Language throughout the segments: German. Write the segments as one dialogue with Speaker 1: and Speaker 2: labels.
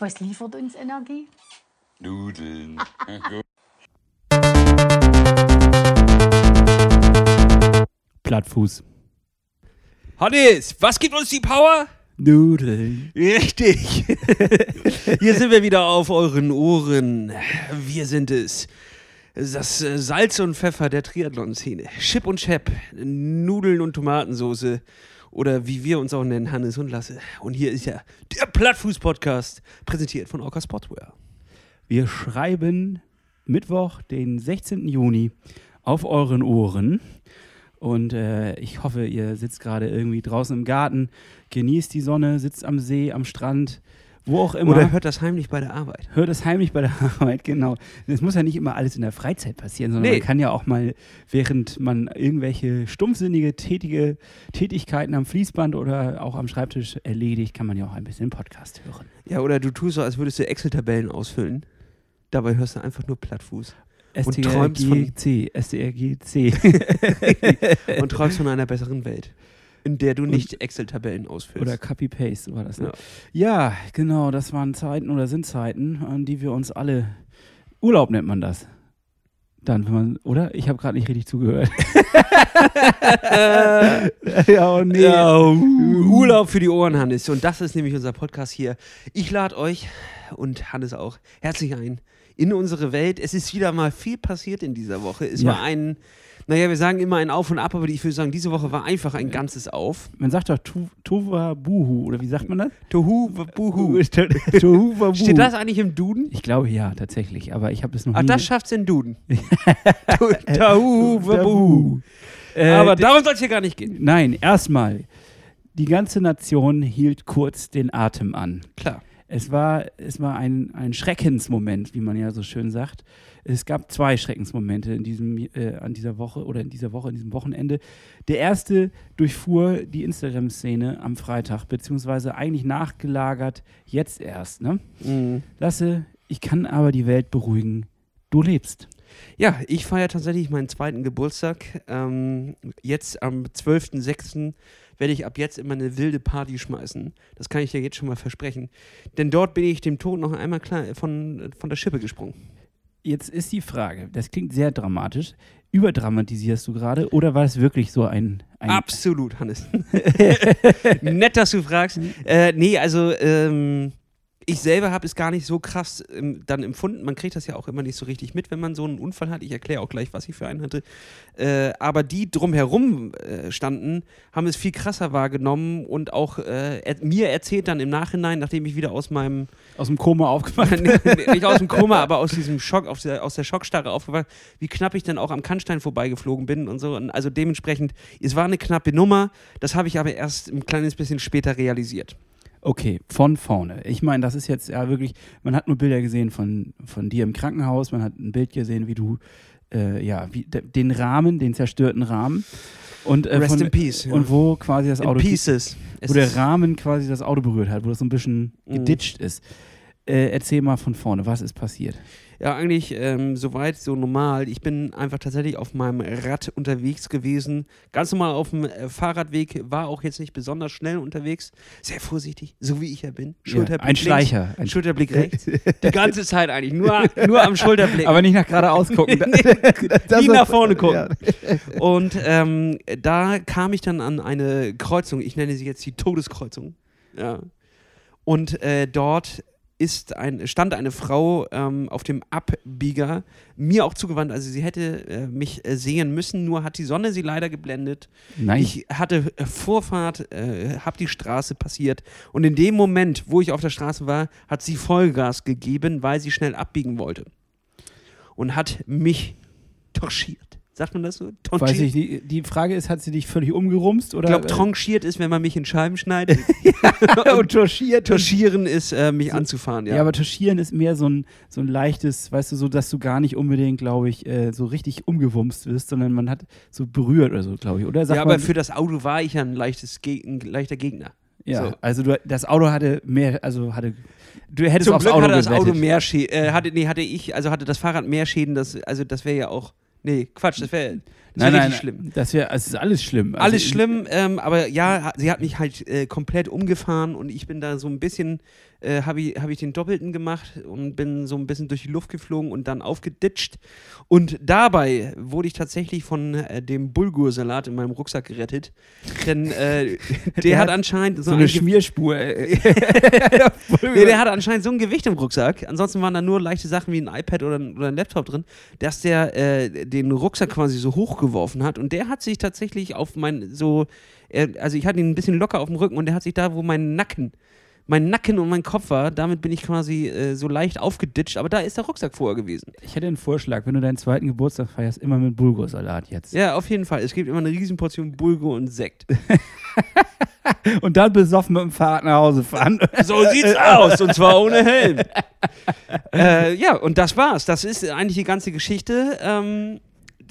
Speaker 1: Was liefert uns Energie?
Speaker 2: Nudeln.
Speaker 3: Plattfuß.
Speaker 4: Hannes, was gibt uns die Power?
Speaker 3: Nudeln.
Speaker 4: Richtig. Hier sind wir wieder auf euren Ohren. Wir sind es. Das Salz und Pfeffer der Triathlon-Szene. Chip und Chap, Nudeln und Tomatensoße. Oder wie wir uns auch nennen, Hannes und Lasse. Und hier ist ja der Plattfuß-Podcast, präsentiert von Orca Sportwear.
Speaker 3: Wir schreiben Mittwoch, den 16. Juni, auf euren Ohren. Und äh, ich hoffe, ihr sitzt gerade irgendwie draußen im Garten, genießt die Sonne, sitzt am See, am Strand, wo auch immer.
Speaker 4: Oder hört das heimlich bei der Arbeit.
Speaker 3: Hört es heimlich bei der Arbeit, genau. Es muss ja nicht immer alles in der Freizeit passieren, sondern
Speaker 4: Nee.
Speaker 3: man kann ja auch mal, während man irgendwelche stumpfsinnige tätige Tätigkeiten am Fließband oder auch am Schreibtisch erledigt, kann man ja auch ein bisschen Podcast hören.
Speaker 4: Ja, oder du tust so, als würdest du Excel-Tabellen ausfüllen. Dabei hörst du einfach nur Plattfuß. Und träumst von-
Speaker 3: STRGC, STRGC.
Speaker 4: und träumst von einer besseren Welt, in der du nicht Excel-Tabellen ausfüllst.
Speaker 3: Oder Copy-Paste war das. Ne?
Speaker 4: Ja.
Speaker 3: Ja. genau, das waren Zeiten oder sind Zeiten, an die wir uns alle. Urlaub nennt man das. Dann, wenn man, oder? Ich habe gerade nicht richtig zugehört. ja, oh nee.
Speaker 4: Ja, uh, Urlaub für die Ohren, Hannes. Und das ist nämlich unser Podcast hier. Ich lade euch und Hannes auch herzlich ein in unsere Welt. Es ist wieder mal viel passiert in dieser Woche. Es
Speaker 3: Ja.
Speaker 4: war ein, naja, wir sagen immer ein Auf und Ab, aber ich würde sagen, diese Woche war einfach ein ganzes Auf.
Speaker 3: Man sagt doch tu, Tova Buhu, oder wie sagt man das?
Speaker 4: Tohu, buhu.
Speaker 3: Tohu Buhu.
Speaker 4: Steht das eigentlich im Duden?
Speaker 3: Ich glaube ja, tatsächlich, aber ich habe es noch
Speaker 4: Ah,
Speaker 3: nie.
Speaker 4: das schafft's in Duden. Tahu,
Speaker 3: Buhu. Äh,
Speaker 4: Aber darum soll es hier gar nicht gehen.
Speaker 3: Nein, erstmal. Die ganze Nation hielt kurz den Atem an.
Speaker 4: Klar.
Speaker 3: Es war, es war ein, ein Schreckensmoment, wie man ja so schön sagt. Es gab zwei Schreckensmomente in diesem, äh, an dieser Woche oder in dieser Woche, in diesem Wochenende. Der erste durchfuhr die Instagram-Szene am Freitag, beziehungsweise eigentlich nachgelagert jetzt erst. Ne?
Speaker 4: Mhm.
Speaker 3: Lasse, ich kann aber die Welt beruhigen. Du lebst.
Speaker 4: Ja, ich feiere tatsächlich meinen zweiten Geburtstag. Ähm, jetzt am 12.06. werde ich ab jetzt immer eine wilde Party schmeißen. Das kann ich dir jetzt schon mal versprechen. Denn dort bin ich dem Tod noch einmal klar von, von der Schippe gesprungen.
Speaker 3: Jetzt ist die Frage, das klingt sehr dramatisch. Überdramatisierst du gerade oder war es wirklich so ein. ein
Speaker 4: Absolut, Hannes. Nett, dass du fragst. Äh, nee, also ähm, ich selber habe es gar nicht so krass ähm, dann empfunden. Man kriegt das ja auch immer nicht so richtig mit, wenn man so einen Unfall hat. Ich erkläre auch gleich, was ich für einen hatte. Äh, aber die drumherum äh, standen, haben es viel krasser wahrgenommen und auch äh, er, mir erzählt dann im Nachhinein, nachdem ich wieder aus meinem
Speaker 3: aus dem Koma aufgewacht
Speaker 4: nicht aus dem Koma, aber aus diesem Schock, aus der, aus der Schockstarre aufgewacht, wie knapp ich dann auch am Kannstein vorbeigeflogen bin und so. Und also dementsprechend, es war eine knappe Nummer, das habe ich aber erst ein kleines bisschen später realisiert.
Speaker 3: Okay, von vorne. Ich meine, das ist jetzt ja wirklich, man hat nur Bilder gesehen von, von dir im Krankenhaus, man hat ein Bild gesehen, wie du, äh, ja, wie, de, den Rahmen, den zerstörten Rahmen. Und, äh,
Speaker 4: Rest
Speaker 3: von,
Speaker 4: in peace. ja.
Speaker 3: Und wo quasi das
Speaker 4: in
Speaker 3: Auto,
Speaker 4: pieces. Es
Speaker 3: wo der Rahmen quasi das Auto berührt hat, wo das so ein bisschen
Speaker 4: Mhm.
Speaker 3: geditscht ist. Äh, erzähl mal von vorne, was ist passiert?
Speaker 4: Ja, eigentlich ähm, soweit so normal. Ich bin einfach tatsächlich auf meinem Rad unterwegs gewesen. Ganz normal auf dem äh, Fahrradweg, war auch jetzt nicht besonders schnell unterwegs. Sehr vorsichtig, so wie ich ja bin. Schulterblick
Speaker 3: ein
Speaker 4: links,
Speaker 3: Schleicher. Ein
Speaker 4: Schulterblick rechts. Die ganze Zeit eigentlich, nur, nur am Schulterblick.
Speaker 3: aber nicht nach geradeaus gucken.
Speaker 4: nie nach vorne gucken. Und ähm, da kam ich dann an eine Kreuzung, ich nenne sie jetzt die Todeskreuzung. Ja. Und äh, dort ist ein, stand eine Frau ähm, auf dem Abbieger, mir auch zugewandt. Also sie hätte äh, mich äh, sehen müssen, nur hat die Sonne sie leider geblendet.
Speaker 3: Nein.
Speaker 4: Ich hatte äh, Vorfahrt, äh, habe die Straße passiert und in dem Moment, wo ich auf der Straße war, hat sie Vollgas gegeben, weil sie schnell abbiegen wollte. Und hat mich touchiert. Sagt man das so? Tonchiert?
Speaker 3: Weiß ich, die, die Frage ist, hat sie dich völlig umgerumst? Oder?
Speaker 4: Ich glaube, tranchiert ist, wenn man mich in Scheiben schneidet.
Speaker 3: und touchiert.
Speaker 4: Touchieren ist, äh, mich anzufahren, ja.
Speaker 3: Ja, aber touchieren ist mehr so ein, so ein leichtes, weißt du, so, dass du gar nicht unbedingt, glaube ich, äh, so richtig umgewumst wirst, sondern man hat so berührt oder so, glaube ich. Oder sagt
Speaker 4: ja, aber
Speaker 3: man,
Speaker 4: für das Auto war ich ja ein, leichtes Ge ein leichter Gegner.
Speaker 3: ja,
Speaker 4: so.
Speaker 3: also du, das Auto hatte mehr, also hatte, du hättest
Speaker 4: Zum
Speaker 3: aufs
Speaker 4: Glück
Speaker 3: Auto
Speaker 4: hatte das Auto
Speaker 3: gewettet.
Speaker 4: mehr Schäden, äh, hatte, nee, hatte ich, also hatte das Fahrrad mehr Schäden, das, also das wäre ja auch, nee, Quatsch, das wäre, Das
Speaker 3: nein, nein,
Speaker 4: schlimm.
Speaker 3: Das wär, es ist alles schlimm. Also
Speaker 4: Alles schlimm, ähm, aber ja, sie hat mich halt äh, komplett umgefahren und ich bin da so ein bisschen, äh, habe ich, hab ich den Doppelten gemacht und bin so ein bisschen durch die Luft geflogen und dann aufgeditscht. Und dabei wurde ich tatsächlich von äh, dem Bulgursalat in meinem Rucksack gerettet. Denn äh, der,
Speaker 3: Der
Speaker 4: hat
Speaker 3: hat
Speaker 4: anscheinend so,
Speaker 3: So eine
Speaker 4: ein
Speaker 3: Schmierspur.
Speaker 4: Nee, der hatte anscheinend so ein Gewicht im Rucksack. Ansonsten waren da nur leichte Sachen wie ein iPad oder ein, oder ein Laptop drin, dass der äh, den Rucksack quasi so hochgeworfen hat. Und der hat sich tatsächlich auf mein, so, äh, also ich hatte ihn ein bisschen locker auf dem Rücken und der hat sich da, wo mein Nacken, mein Nacken und mein Kopf war, damit bin ich quasi äh, so leicht aufgeditscht. Aber da ist der Rucksack vorher gewesen.
Speaker 3: Ich hätte einen Vorschlag, wenn du deinen zweiten Geburtstag feierst, immer mit Bulgursalat jetzt.
Speaker 4: Ja, auf jeden Fall. Es gibt immer eine Riesenportion Bulgur und Sekt.
Speaker 3: Und dann besoffen mit dem Fahrrad nach Hause fahren.
Speaker 4: So sieht's aus und zwar ohne Helm. äh, ja, und das war's. Das ist eigentlich die ganze Geschichte. Ähm,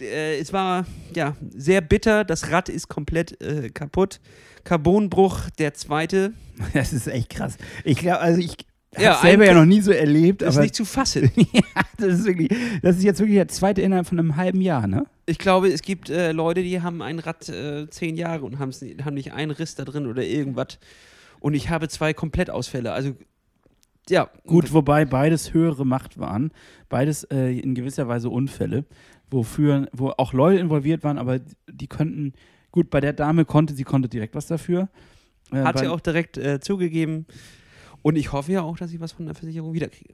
Speaker 4: äh, es war ja sehr bitter. Das Rad ist komplett äh, kaputt. Carbonbruch, der zweite.
Speaker 3: Das ist echt krass. Ich glaube, also ich
Speaker 4: Ja,
Speaker 3: habe selber ja noch nie so erlebt,
Speaker 4: Ist
Speaker 3: aber
Speaker 4: nicht zu fassen.
Speaker 3: ja, das ist wirklich, das ist jetzt wirklich der zweite innerhalb von einem halben Jahr, ne?
Speaker 4: Ich glaube, es gibt äh, Leute, die haben ein Rad äh, zehn Jahre und haben nicht einen Riss da drin oder irgendwas. Und ich habe zwei Komplettausfälle. Also ja,
Speaker 3: Gut, wobei beides höhere Macht waren, beides äh, in gewisser Weise Unfälle, wofür, wo auch Leute involviert waren, aber die könnten, gut, bei der Dame konnte, sie konnte direkt was dafür. Äh,
Speaker 4: Hat sie auch direkt äh, zugegeben. Und ich hoffe ja auch, dass ich was von der Versicherung wiederkriege.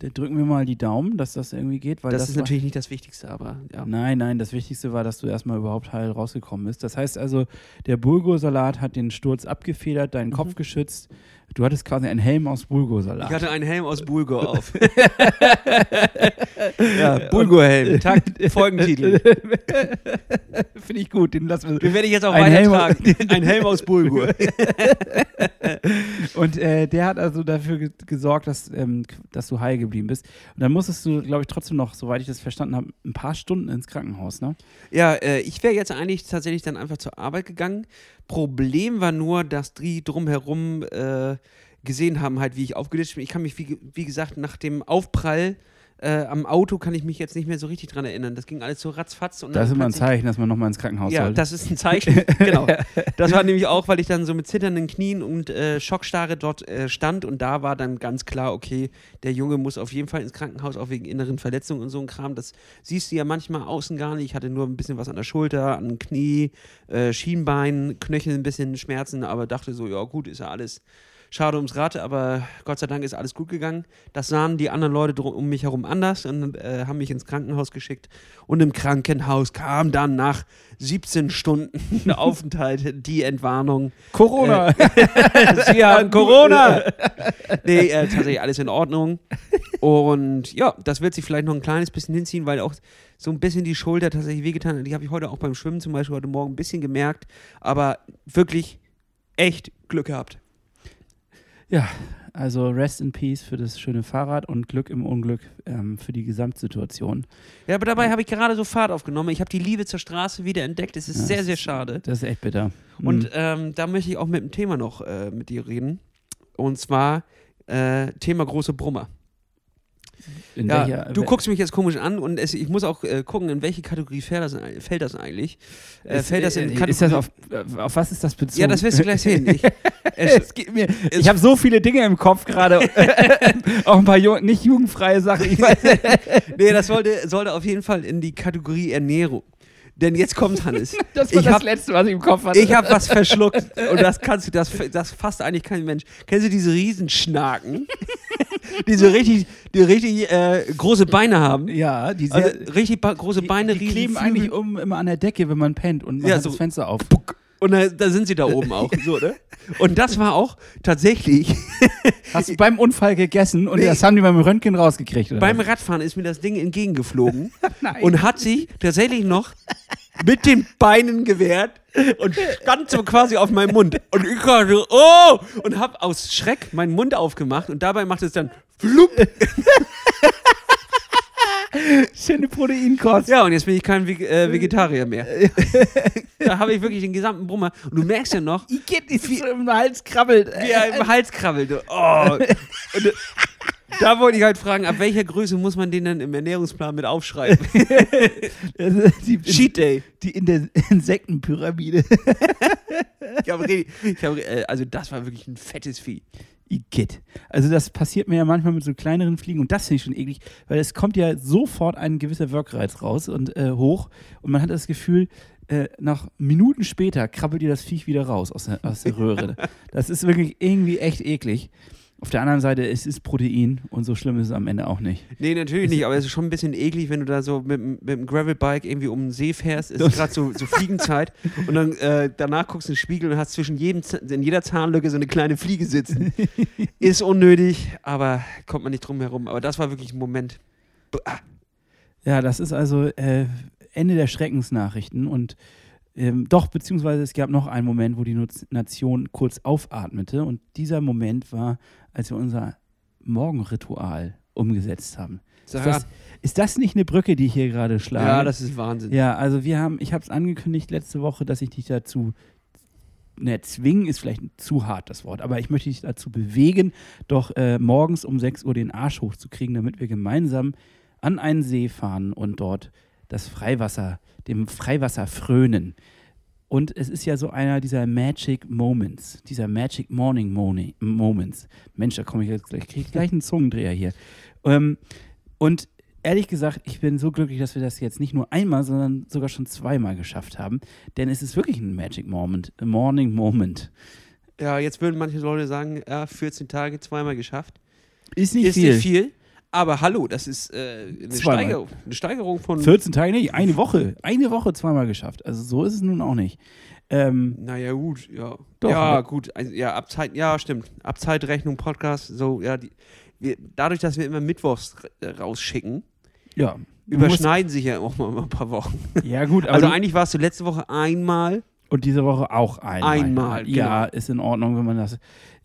Speaker 3: Da drücken wir mal die Daumen, dass das irgendwie geht, weil
Speaker 4: Das,
Speaker 3: das,
Speaker 4: ist
Speaker 3: war-
Speaker 4: natürlich nicht das Wichtigste, aber ja.
Speaker 3: Nein, nein, das Wichtigste war, dass du erstmal überhaupt heil rausgekommen bist. Das heißt also, der Bulgursalat hat den Sturz abgefedert, deinen Kopf geschützt. Du hattest quasi einen Helm aus Bulgursalat.
Speaker 4: Ich hatte einen Helm aus Bulgur auf. ja, Bulgur-Helm. Folgentitel.
Speaker 3: Finde ich gut, den lassen wir.
Speaker 4: Den werde ich jetzt auch
Speaker 3: Ein Helm-
Speaker 4: weitertragen. Ein Helm aus Bulgur.
Speaker 3: Und äh, der hat also dafür ge gesorgt, dass, ähm, dass du heil geblieben bist. Und dann musstest du, glaube ich, trotzdem noch, soweit ich das verstanden habe, ein paar Stunden ins Krankenhaus, ne?
Speaker 4: Ja, äh, ich wäre jetzt eigentlich tatsächlich dann einfach zur Arbeit gegangen. Problem war nur, dass die drumherum äh, gesehen haben, halt, wie ich aufgeditscht bin. Ich kann mich, wie, wie gesagt, nach dem Aufprall äh, am Auto kann ich mich jetzt nicht mehr so richtig dran erinnern. Das ging alles so ratzfatz. Und
Speaker 3: Das ist immer ein Zeichen, dass man nochmal ins Krankenhaus
Speaker 4: Ja,
Speaker 3: sollte.
Speaker 4: das ist ein Zeichen. genau. Das war nämlich auch, weil ich dann so mit zitternden Knien und äh, Schockstarre dort äh, stand und da war dann ganz klar, okay, der Junge muss auf jeden Fall ins Krankenhaus, auch wegen inneren Verletzungen und so ein Kram. Das siehst du ja manchmal außen gar nicht. Ich hatte nur ein bisschen was an der Schulter, an Knie, äh, Schienbein, Knöchel ein bisschen Schmerzen, aber dachte so, ja gut, ist ja alles. Schade ums Rad, aber Gott sei Dank ist alles gut gegangen. Das sahen die anderen Leute drum- um mich herum anders und äh, haben mich ins Krankenhaus geschickt. Und im Krankenhaus kam dann nach 17 Stunden Aufenthalt die Entwarnung.
Speaker 3: Corona!
Speaker 4: Sie haben Corona! nee, äh, tatsächlich alles in Ordnung. Und ja, das wird sich vielleicht noch ein kleines bisschen hinziehen, weil auch so ein bisschen die Schulter tatsächlich wehgetan hat. Die habe ich heute auch beim Schwimmen zum Beispiel heute Morgen ein bisschen gemerkt. Aber wirklich echt Glück gehabt.
Speaker 3: Ja, also Rest in Peace für das schöne Fahrrad und Glück im Unglück ähm, für die Gesamtsituation.
Speaker 4: Ja, aber dabei habe ich gerade so Fahrt aufgenommen. Ich habe die Liebe zur Straße wieder entdeckt. Es ist sehr,
Speaker 3: das
Speaker 4: sehr
Speaker 3: ist-
Speaker 4: schade.
Speaker 3: Das ist echt bitter.
Speaker 4: Und
Speaker 3: Mhm.
Speaker 4: ähm, da möchte ich auch mit dem Thema noch äh, mit dir reden. Und zwar äh, Thema große Brummer. Ja,
Speaker 3: welcher,
Speaker 4: du guckst mich jetzt komisch an und es, ich muss auch äh, gucken, in welche Kategorie fällt das, fällt das eigentlich. Äh, fällt das in
Speaker 3: äh,
Speaker 4: Kategorie.
Speaker 3: ist das auf, äh, auf was ist das bezogen?
Speaker 4: ja, das wirst du gleich sehen. Ich, es,
Speaker 3: es mir, ich habe so viele Dinge im Kopf gerade. auch ein paar Ju nicht jugendfreie Sachen. Ich weiß,
Speaker 4: nee, das sollte, sollte auf jeden Fall in die Kategorie Ernährung. Denn jetzt kommt Hannes.
Speaker 3: das war
Speaker 4: Ich
Speaker 3: das
Speaker 4: hab-
Speaker 3: Letzte, was ich im Kopf hatte.
Speaker 4: Ich habe was verschluckt und das kannst du, das, das fasst eigentlich kein Mensch. Kennst du diese Riesenschnaken, die so richtig, die richtig äh, große Beine haben?
Speaker 3: ja, die, sehr,
Speaker 4: Also richtig große Beine,
Speaker 3: die, die kleben eigentlich um, immer an der Decke, wenn man pennt und man
Speaker 4: Ja,
Speaker 3: hat
Speaker 4: so
Speaker 3: das Fenster auf.
Speaker 4: Und da, da sind sie da oben auch. So, ne? Und das war auch tatsächlich,
Speaker 3: Hast du beim Unfall gegessen und
Speaker 4: Nee.
Speaker 3: das haben die beim Röntgen rausgekriegt? Oder
Speaker 4: beim? Radfahren ist mir das Ding entgegengeflogen
Speaker 3: Nein.
Speaker 4: und hat sich tatsächlich noch mit den Beinen gewehrt und stand so quasi auf meinem Mund. Und ich war so, oh! Und hab aus Schreck meinen Mund aufgemacht und dabei macht es dann flupp.
Speaker 3: schöne Proteinkost.
Speaker 4: Ja, und jetzt bin ich kein Veg äh, Vegetarier mehr. da habe ich wirklich den gesamten Brummer. Und du merkst ja noch,
Speaker 3: Igitt, wie so im Hals krabbelt.
Speaker 4: wie er im Hals krabbelt. Oh. Und, da wollte ich halt fragen, ab welcher Größe muss man den dann im Ernährungsplan mit aufschreiben?
Speaker 3: die,
Speaker 4: Cheat Day.
Speaker 3: die in der Insektenpyramide.
Speaker 4: Ich hab, richtig- ich hab, äh, also das war wirklich ein fettes Vieh.
Speaker 3: Igitt. Also das passiert mir ja manchmal mit so kleineren Fliegen und das finde ich schon eklig, weil es kommt ja sofort ein gewisser Wirkreiz raus und äh, hoch und man hat das Gefühl, äh, nach Minuten später krabbelt dir das Viech wieder raus aus der, aus der Röhre. Das ist wirklich irgendwie echt eklig. Auf der anderen Seite, es ist Protein und so schlimm ist es am Ende auch nicht.
Speaker 4: Nee, natürlich nicht, aber es ist schon ein bisschen eklig, wenn du da so mit, mit dem Gravelbike irgendwie um den See fährst, es ist gerade so, so Fliegenzeit und dann äh, danach guckst du in den Spiegel und hast zwischen jedem, in jeder Zahnlücke so eine kleine Fliege sitzen. ist unnötig, aber kommt man nicht drum herum. Aber das war wirklich ein Moment. Bah.
Speaker 3: Ja, das ist also äh, Ende der Schreckensnachrichten und ähm, doch, beziehungsweise es gab noch einen Moment, wo die Nation kurz aufatmete und dieser Moment war, als wir unser Morgenritual umgesetzt haben. Ist das, ist das nicht eine Brücke, die ich hier gerade schlage?
Speaker 4: ja, das ist Wahnsinn.
Speaker 3: Ja, also wir haben, ich habe es angekündigt letzte Woche, dass ich dich dazu, ne, zwingen ist vielleicht zu hart das Wort, aber ich möchte dich dazu bewegen, doch äh, morgens um 6 Uhr den Arsch hochzukriegen, damit wir gemeinsam an einen See fahren und dort das Freiwasser, dem Freiwasser frönen. Und es ist ja so einer dieser Magic Moments, dieser Magic Morning Moni- Moments. Mensch, da komme ich jetzt gleich, krieg ich gleich einen Zungendreher hier. Ähm, und ehrlich gesagt, ich bin so glücklich, dass wir das jetzt nicht nur einmal, sondern sogar schon zweimal geschafft haben. Denn es ist wirklich ein Magic Moment, a Morning Moment.
Speaker 4: Ja, jetzt würden manche Leute sagen, ja, 14 Tage, zweimal geschafft.
Speaker 3: Ist nicht
Speaker 4: ist
Speaker 3: viel.
Speaker 4: nicht viel, aber hallo, das ist äh, eine. Steigerung, eine Steigerung von
Speaker 3: 14 Tage, nicht, eine Woche. Eine Woche zweimal geschafft. Also so ist es nun auch nicht. Ähm,
Speaker 4: Naja, gut, ja.
Speaker 3: Doch,
Speaker 4: ja,
Speaker 3: ne?
Speaker 4: gut. Also, ja, ab Zeit, ja, stimmt. Ab Zeitrechnung, Podcast, so, ja, die, wir, dadurch, dass wir immer mittwochs äh, rausschicken,
Speaker 3: ja.
Speaker 4: Überschneiden sich ja auch mal ein paar Wochen.
Speaker 3: Ja, gut, aber
Speaker 4: Also eigentlich warst du letzte Woche einmal.
Speaker 3: Und diese Woche auch einmal.
Speaker 4: Einmal,
Speaker 3: Ja,
Speaker 4: genau.
Speaker 3: ist in Ordnung, wenn man das.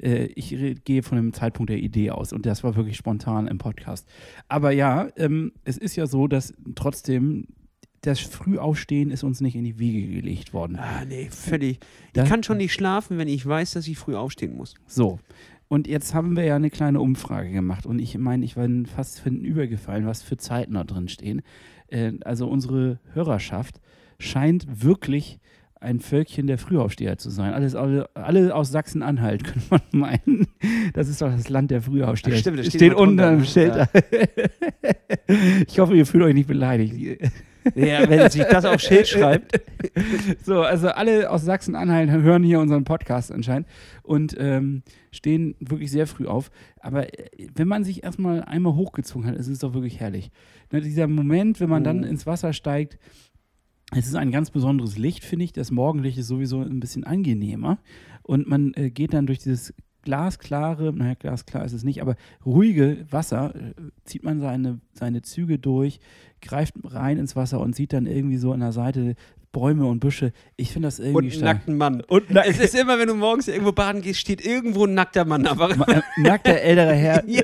Speaker 3: Äh, ich gehe von dem Zeitpunkt der Idee aus und das war wirklich spontan im Podcast. Aber ja, ähm, es ist ja so, dass trotzdem das Frühaufstehen ist uns nicht in die Wiege gelegt worden.
Speaker 4: Ah, nee, völlig. Ich kann schon nicht schlafen, wenn ich weiß, dass ich früh aufstehen muss.
Speaker 3: So. Und jetzt haben wir ja eine kleine Umfrage gemacht und ich meine, ich war fast übergefallen, was für Zeiten da drin stehen. Äh, also unsere Hörerschaft scheint wirklich ein Völkchen der Frühaufsteher zu sein. Alles, alle, alle aus Sachsen-Anhalt, könnte man meinen. Das ist doch das Land der Frühaufsteher.
Speaker 4: Ach, stimmt, das steht
Speaker 3: steht unter dem? Schild. Ich hoffe, ihr fühlt euch nicht beleidigt.
Speaker 4: Ja, wenn sich das auf Schild schreibt.
Speaker 3: So, also alle aus Sachsen-Anhalt hören hier unseren Podcast anscheinend und ähm, stehen wirklich sehr früh auf. Aber äh, wenn man sich erstmal einmal hochgezogen hat, ist es doch wirklich herrlich. Ne, dieser Moment, wenn man dann
Speaker 4: Mhm.
Speaker 3: ins Wasser steigt, es ist ein ganz besonderes Licht, finde ich. Das Morgenlicht ist sowieso ein bisschen angenehmer. Und man äh, geht dann durch dieses glasklare, naja, glasklar ist es nicht, aber ruhige Wasser, äh, zieht man seine, seine Züge durch, greift rein ins Wasser und sieht dann irgendwie so an der Seite Bäume und Büsche. Ich finde das irgendwie
Speaker 4: Und einen
Speaker 3: stark.
Speaker 4: nackten Mann.
Speaker 3: Und na
Speaker 4: Es ist immer, wenn du morgens irgendwo baden gehst, steht irgendwo ein nackter Mann. Aber
Speaker 3: äh, nackter älterer Herr.
Speaker 4: Ja.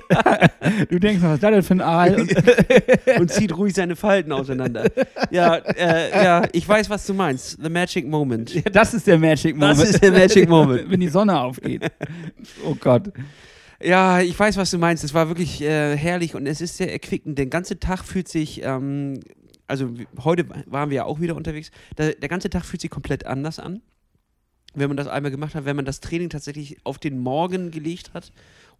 Speaker 3: Du denkst, was ist das denn für ein Aal? Und,
Speaker 4: und zieht ruhig seine Falten auseinander. Ja, äh, ja, ich weiß, was du meinst. The Magic Moment.
Speaker 3: ja, das ist der Magic Moment.
Speaker 4: Das ist der Magic Moment.
Speaker 3: Wenn die Sonne aufgeht. Oh Gott.
Speaker 4: Ja, ich weiß, was du meinst. Es war wirklich äh, herrlich und es ist sehr erquickend. Der ganze Tag fühlt sich, ähm, also heute waren wir ja auch wieder unterwegs, der, der ganze Tag fühlt sich komplett anders an, wenn man das einmal gemacht hat, wenn man das Training tatsächlich auf den Morgen gelegt hat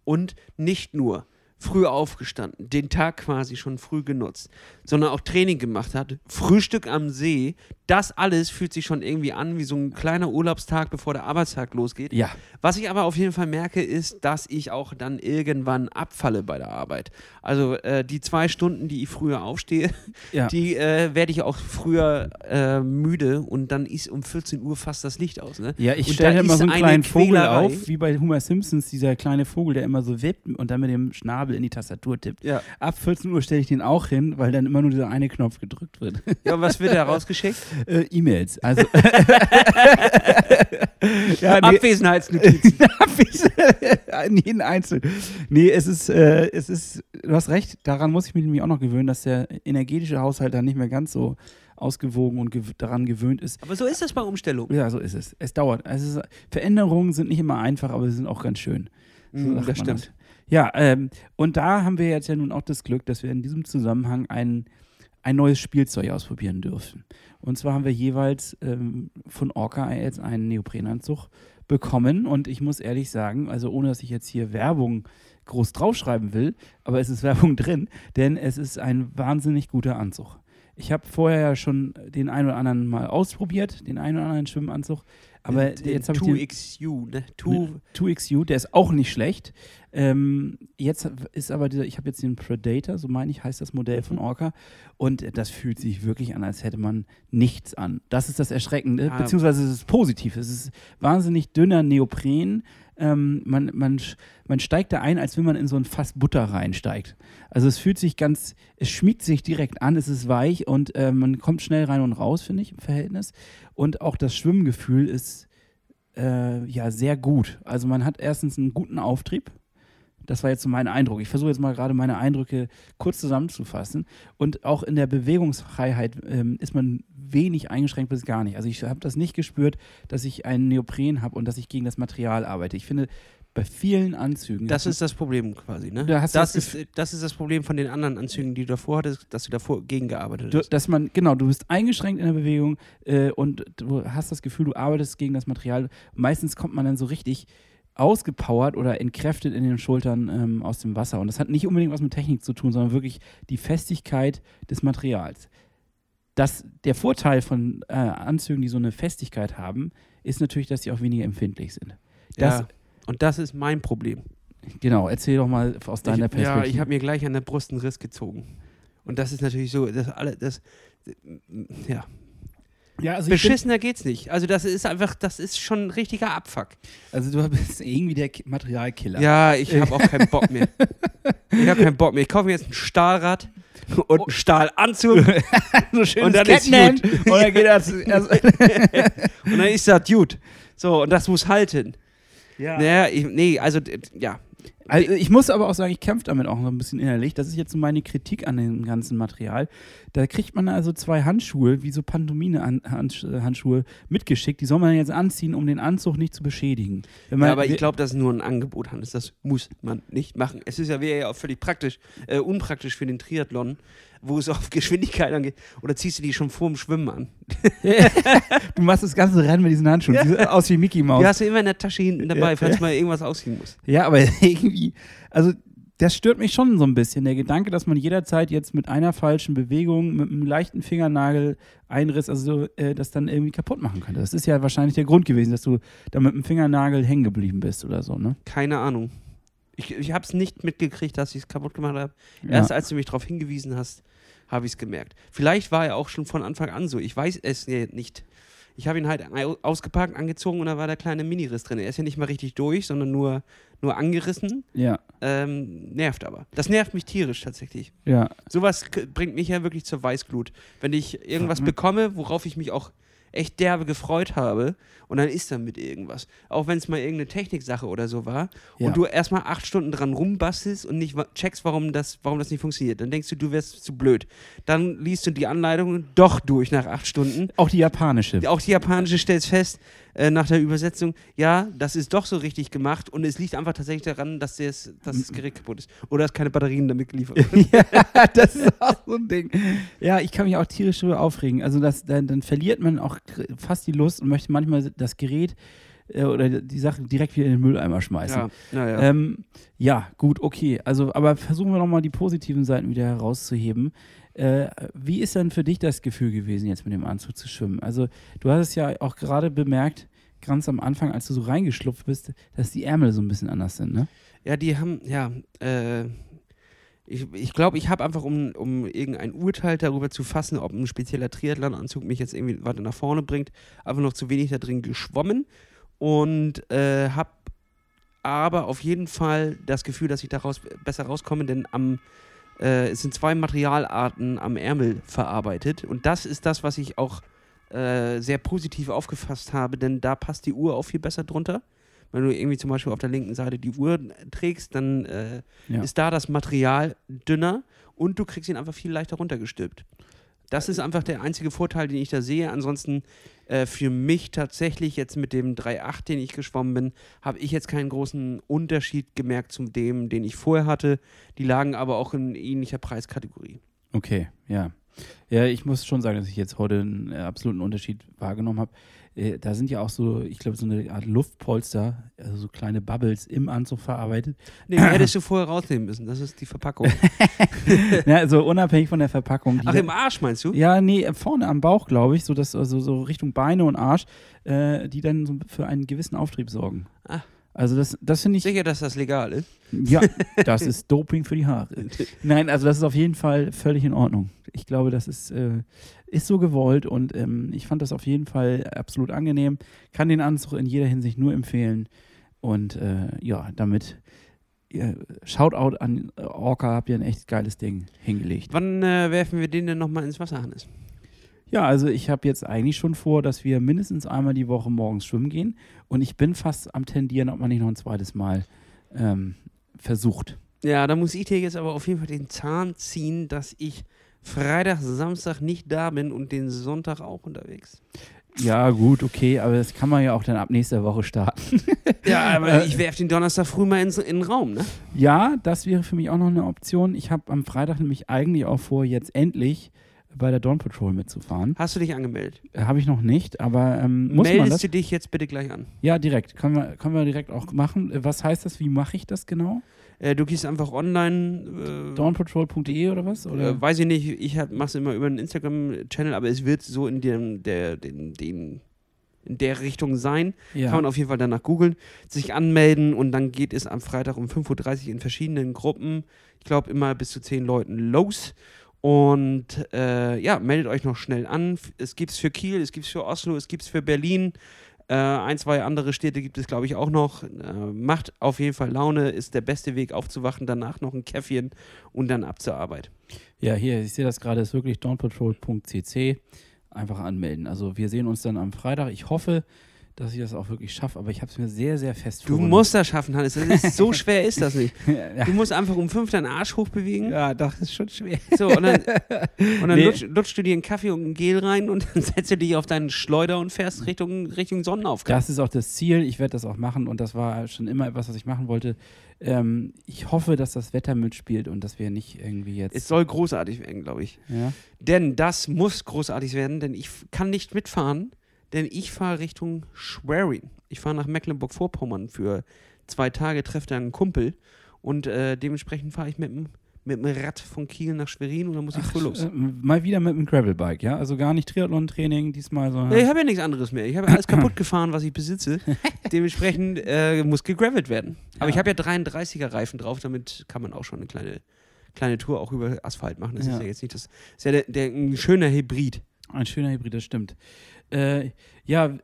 Speaker 4: und nicht nur früh aufgestanden, den Tag quasi schon früh genutzt, sondern auch Training gemacht hat, Frühstück am See, das alles fühlt sich schon irgendwie an wie so ein kleiner Urlaubstag, bevor der Arbeitstag losgeht.
Speaker 3: Ja.
Speaker 4: Was ich aber auf jeden Fall merke, ist, dass ich auch dann irgendwann abfalle bei der Arbeit. Also äh, die zwei Stunden, die ich früher aufstehe,
Speaker 3: Ja.
Speaker 4: die äh, werde ich auch früher äh, müde und dann ist um 14 Uhr fast das Licht aus. Ne?
Speaker 3: Ja, ich stelle immer so einen
Speaker 4: eine
Speaker 3: kleinen Vogel
Speaker 4: Quälerei.
Speaker 3: auf, wie bei Homer Simpsons, dieser kleine Vogel, der immer so wippt und dann mit dem Schnabel in die Tastatur tippt.
Speaker 4: Ja.
Speaker 3: Ab 14 Uhr stelle ich den auch hin, weil dann immer nur dieser eine Knopf gedrückt wird.
Speaker 4: ja, und was wird da rausgeschickt?
Speaker 3: äh, E-Mails. Also. ja, nee,
Speaker 4: Abwesenheitsnotizen.
Speaker 3: Jeden Einzelnen. Nee, es ist, äh, es ist, du hast recht, daran muss ich mich nämlich auch noch gewöhnen, dass der energetische Haushalt dann nicht mehr ganz so ausgewogen und gew daran gewöhnt ist.
Speaker 4: aber so ist das bei Umstellung.
Speaker 3: Ja, so ist es. Es dauert. Also Veränderungen sind nicht immer einfach, aber sie sind auch ganz schön. So
Speaker 4: Mm, das stimmt.
Speaker 3: Ja, ähm, und da haben wir jetzt ja nun auch das Glück, dass wir in diesem Zusammenhang ein, ein neues Spielzeug ausprobieren dürfen. Und zwar haben wir jeweils ähm, von Orca jetzt einen Neoprenanzug bekommen. Und ich muss ehrlich sagen, also ohne dass ich jetzt hier Werbung groß draufschreiben will, aber es ist Werbung drin, denn es ist ein wahnsinnig guter Anzug. Ich habe vorher ja schon den einen oder anderen mal ausprobiert, den einen oder anderen Schwimmanzug. Aber
Speaker 4: Den-
Speaker 3: jetzt habe ich den
Speaker 4: 2XU, ne? 2,
Speaker 3: 2XU, der ist auch nicht schlecht. Ähm, jetzt ist aber dieser, ich habe jetzt den Predator, so meine ich, heißt das Modell von Orca. Und das fühlt sich wirklich an, als hätte man nichts an. Das ist das Erschreckende,
Speaker 4: Ah.
Speaker 3: beziehungsweise es ist positiv. Es ist wahnsinnig dünner Neopren. Ähm, man, man, man steigt da ein, als wenn man in so ein Fass Butter reinsteigt. Also es fühlt sich ganz, es schmiegt sich direkt an, es ist weich und äh, man kommt schnell rein und raus, finde ich, im Verhältnis. Und auch das Schwimmgefühl ist äh, ja sehr gut. Also man hat erstens einen guten Auftrieb. Das war jetzt so mein Eindruck. Ich versuche jetzt mal gerade meine Eindrücke kurz zusammenzufassen. Und auch in der Bewegungsfreiheit ähm, ist man wenig eingeschränkt bis gar nicht. Also ich habe das nicht gespürt, dass ich einen Neopren habe und dass ich gegen das Material arbeite. Ich finde, bei vielen Anzügen.
Speaker 4: Das ist das Problem quasi, ne?
Speaker 3: Da
Speaker 4: das,
Speaker 3: das
Speaker 4: ist, das ist das Problem von den anderen Anzügen, die du davor hattest, dass du davor gegengearbeitet hast.
Speaker 3: dass man, genau, du bist eingeschränkt in der Bewegung äh, und du hast das Gefühl, du arbeitest gegen das Material. Meistens kommt man dann so richtig ausgepowert oder entkräftet in den Schultern ähm, aus dem Wasser. Und das hat nicht unbedingt was mit Technik zu tun, sondern wirklich die Festigkeit des Materials. Das, der Vorteil von äh, Anzügen, die so eine Festigkeit haben, ist natürlich, dass sie auch weniger empfindlich sind. Das,
Speaker 4: ja. Und das ist mein Problem.
Speaker 3: Genau, erzähl doch mal aus deiner
Speaker 4: ich,
Speaker 3: Perspektive.
Speaker 4: Ja, ich habe mir gleich an der Brust einen Riss gezogen. Und das ist natürlich so, das alle, das, ja.
Speaker 3: Ja, also ich bin-
Speaker 4: Beschissener geht's nicht. Also das ist einfach, das ist schon ein richtiger Abfuck.
Speaker 3: also du bist irgendwie der Ki- Materialkiller.
Speaker 4: Ja, ich habe auch keinen Bock mehr. Ich habe keinen Bock mehr. Ich kaufe mir jetzt ein Stahlrad und einen Stahlanzug
Speaker 3: so schön
Speaker 4: Und dann ist gut.
Speaker 3: Und dann geht das. Also,
Speaker 4: und dann ist das gut. So, und das muss halten.
Speaker 3: ja.
Speaker 4: Naja, ich, nee, also, ja.
Speaker 3: Also ich muss aber auch sagen, ich kämpfe damit auch so ein bisschen innerlich. Das ist jetzt so meine Kritik an dem ganzen Material. Da kriegt man also zwei Handschuhe, wie so Pantomime-Handschuhe, mitgeschickt. Die soll man jetzt anziehen, um den Anzug nicht zu beschädigen. Man,
Speaker 4: ja aber ich glaube, das ist nur ein Angebot, Hannes. Das muss man nicht machen. Es ist ja, wäre ja auch völlig praktisch, äh, unpraktisch für den Triathlon, wo es auf Geschwindigkeit angeht. Oder ziehst du die schon vor dem Schwimmen an?
Speaker 3: du machst das ganze Rennen mit diesen Handschuhen. Die sehen aus wie Mickey Mouse.
Speaker 4: Die hast du immer in der Tasche hinten dabei,
Speaker 3: Ja,
Speaker 4: falls
Speaker 3: ja.
Speaker 4: mal irgendwas ausziehen muss.
Speaker 3: Ja, aber irgendwie, also das stört mich schon so ein bisschen. Der Gedanke, dass man jederzeit jetzt mit einer falschen Bewegung, mit einem leichten Fingernagel Einriss, also so, äh, das dann irgendwie kaputt machen könnte. Das ist ja wahrscheinlich der Grund gewesen, dass du da mit dem Fingernagel hängen geblieben bist oder so, ne?
Speaker 4: Keine Ahnung. Ich, ich habe es nicht mitgekriegt, dass ich es kaputt gemacht habe.
Speaker 3: Ja.
Speaker 4: Erst als du mich darauf hingewiesen hast, habe ich es gemerkt. Vielleicht war er auch schon von Anfang an so. Ich weiß es nicht. Ich habe ihn halt au- ausgepackt, angezogen und da war der kleine Miniriss drin. Er ist ja nicht mal richtig durch, sondern nur, nur angerissen.
Speaker 3: Ja,
Speaker 4: Ähm, nervt aber. Das nervt mich tierisch tatsächlich.
Speaker 3: ja.
Speaker 4: Sowas bringt mich ja wirklich zur Weißglut. Wenn ich irgendwas
Speaker 3: Mhm.
Speaker 4: bekomme, worauf ich mich auch echt derbe gefreut habe und dann ist damit irgendwas. Auch wenn es mal irgendeine Techniksache oder so war
Speaker 3: Ja.
Speaker 4: und du erstmal acht Stunden dran rumbastelst und nicht checkst, warum das, warum das nicht funktioniert. Dann denkst du, du wärst zu blöd. Dann liest du die Anleitung doch durch nach acht Stunden.
Speaker 3: Auch die japanische.
Speaker 4: Auch die japanische stellt fest, äh, nach der Übersetzung, ja, das ist doch so richtig gemacht und es liegt einfach tatsächlich daran, dass, das, dass das Gerät kaputt ist. Oder dass keine Batterien damit geliefert werden.
Speaker 3: ja, das ist auch so ein Ding. Ja, ich kann mich auch tierisch drüber aufregen. Also das, dann, dann verliert man auch fast die Lust und möchte manchmal das Gerät äh, oder die Sache direkt wieder in den Mülleimer schmeißen.
Speaker 4: Ja, naja.
Speaker 3: Ähm, ja, gut, okay. Also, aber versuchen wir nochmal die positiven Seiten wieder herauszuheben. Äh, wie ist denn für dich das Gefühl gewesen, jetzt mit dem Anzug zu schwimmen? Also, du hast es ja auch gerade bemerkt, ganz am Anfang, als du so reingeschlupft bist, dass die Ärmel so ein bisschen anders sind, ne?
Speaker 4: Ja, die haben, ja, äh, ich glaube, ich, glaub, ich habe einfach, um, um irgendein Urteil darüber zu fassen, ob ein spezieller Triathlon-Anzug mich jetzt irgendwie weiter nach vorne bringt, einfach noch zu wenig da drin geschwommen und äh, habe aber auf jeden Fall das Gefühl, dass ich daraus besser rauskomme, denn am, äh, es sind zwei Materialarten am Ärmel verarbeitet und das ist das, was ich auch äh, sehr positiv aufgefasst habe, denn da passt die Uhr auch viel besser drunter. Wenn du irgendwie zum Beispiel auf der linken Seite die Uhr trägst, dann äh,
Speaker 3: Ja.
Speaker 4: ist da das Material dünner und du kriegst ihn einfach viel leichter runtergestülpt. Das ist einfach der einzige Vorteil, den ich da sehe. Ansonsten äh, für mich tatsächlich jetzt mit dem 3.8, den ich geschwommen bin, habe ich jetzt keinen großen Unterschied gemerkt zu dem, den ich vorher hatte. Die lagen aber auch in ähnlicher Preiskategorie.
Speaker 3: Okay, ja. Ja, ich muss schon sagen, dass ich jetzt heute einen äh, absoluten Unterschied wahrgenommen habe. Äh, da sind ja auch so, ich glaube, so eine Art Luftpolster, also so kleine Bubbles im Anzug verarbeitet.
Speaker 4: Nee, die hättest du vorher rausnehmen müssen. Das ist die Verpackung.
Speaker 3: ja, also unabhängig von der Verpackung.
Speaker 4: Ach, im Arsch meinst du?
Speaker 3: Ja, nee, vorne am Bauch, glaube ich, so, dass, also so Richtung Beine und Arsch, äh, die dann so für einen gewissen Auftrieb sorgen.
Speaker 4: Ah.
Speaker 3: Also das, das finde ich,
Speaker 4: Sicher, dass das legal ist?
Speaker 3: ja, das ist Doping für die Haare. Nein, also das ist auf jeden Fall völlig in Ordnung. Ich glaube, das ist, äh, ist so gewollt und ähm, ich fand das auf jeden Fall absolut angenehm. Kann den Anzug in jeder Hinsicht nur empfehlen. Und äh, ja, damit äh, Shoutout an Orca, habt ihr ein echt geiles Ding hingelegt.
Speaker 4: Wann äh, werfen wir den denn nochmal ins Wasser, Hannes?
Speaker 3: Ja, also ich habe jetzt eigentlich schon vor, dass wir mindestens einmal die Woche morgens schwimmen gehen. Und ich bin fast am tendieren, ob man nicht noch ein zweites Mal ähm, versucht.
Speaker 4: Ja, da muss ich dir jetzt aber auf jeden Fall den Zahn ziehen, dass ich Freitag, Samstag nicht da bin und den Sonntag auch unterwegs.
Speaker 3: Ja, gut, okay, aber das kann man ja auch dann ab nächster Woche starten.
Speaker 4: Ja, aber ich werfe den Donnerstag früh mal ins, in den Raum, ne?
Speaker 3: Ja, das wäre für mich auch noch eine Option. Ich habe am Freitag nämlich eigentlich auch vor, jetzt endlich bei der Dawn Patrol mitzufahren.
Speaker 4: Hast du dich angemeldet?
Speaker 3: Äh, Habe ich noch nicht, aber ähm, muss
Speaker 4: Meldest
Speaker 3: man das?
Speaker 4: du dich jetzt bitte gleich an?
Speaker 3: Ja, direkt. Können wir, können wir direkt auch machen. Äh, Was heißt das? Wie mache ich das genau?
Speaker 4: Äh, du gehst einfach online. Äh,
Speaker 3: Dawnpatrol.de oder was? Oder?
Speaker 4: äh, weiß ich nicht, ich mache es immer über einen Instagram-Channel, aber es wird so in dem, der, den, den, in der Richtung sein.
Speaker 3: ja.
Speaker 4: Kann man auf jeden Fall danach googeln, sich anmelden und dann geht es am Freitag um 5.30 Uhr in verschiedenen Gruppen, ich glaube immer bis zu 10 Leuten los. Und äh, ja, meldet euch noch schnell an. Es gibt es für Kiel, es gibt es für Oslo, es gibt es für Berlin. Äh, ein, zwei andere Städte gibt es, glaube ich, auch noch. Äh, macht auf jeden Fall Laune, ist der beste Weg aufzuwachen, danach noch ein Käffchen und dann ab zur Arbeit.
Speaker 3: Ja, hier, ich sehe das gerade, ist wirklich dawnpatrol.cc. Einfach anmelden. Also wir sehen uns dann am Freitag. Ich hoffe, dass ich das auch wirklich schaffe, aber ich habe es mir sehr, sehr fest
Speaker 4: Du
Speaker 3: vorgenommen.
Speaker 4: musst das schaffen, Hannes. Das ist, so schwer ist das nicht.
Speaker 3: ja,
Speaker 4: Du musst einfach um fünf deinen Arsch hochbewegen.
Speaker 3: ja, doch, das ist schon schwer.
Speaker 4: So, und dann, und dann
Speaker 3: Nee.
Speaker 4: lutsch, lutschst du dir einen Kaffee und ein Gel rein und dann setzt du dich auf deinen Schleuder und fährst Richtung, Richtung Sonnenaufgang.
Speaker 3: Das ist auch das Ziel. Ich werde das auch machen und das war schon immer etwas, was ich machen wollte. Ähm, ich hoffe, dass das Wetter mitspielt und dass wir nicht irgendwie jetzt.
Speaker 4: Es soll großartig werden, glaube ich.
Speaker 3: ja?
Speaker 4: Denn das muss großartig werden, denn ich kann nicht mitfahren, denn ich fahre Richtung Schwerin. Ich fahre nach Mecklenburg-Vorpommern für zwei Tage, treffe da einen Kumpel und äh, dementsprechend fahre ich mit dem mit dem Rad von Kiel nach Schwerin und dann muss ich früh los.
Speaker 3: Äh, mal wieder mit einem Gravelbike, ja? Also gar nicht Triathlon-Training diesmal, sondern.
Speaker 4: Ja, ich habe ja nichts anderes mehr. Ich habe ja alles kaputt gefahren, was ich besitze. Dementsprechend äh, muss gegravelt werden. Aber
Speaker 3: Ja.
Speaker 4: ich habe ja 33er Reifen drauf, damit kann man auch schon eine kleine, kleine Tour auch über Asphalt machen. Das
Speaker 3: Ja.
Speaker 4: ist ja jetzt nicht das. Ist ja der, der, ein schöner Hybrid.
Speaker 3: Ein schöner Hybrid, das stimmt. Äh, ja,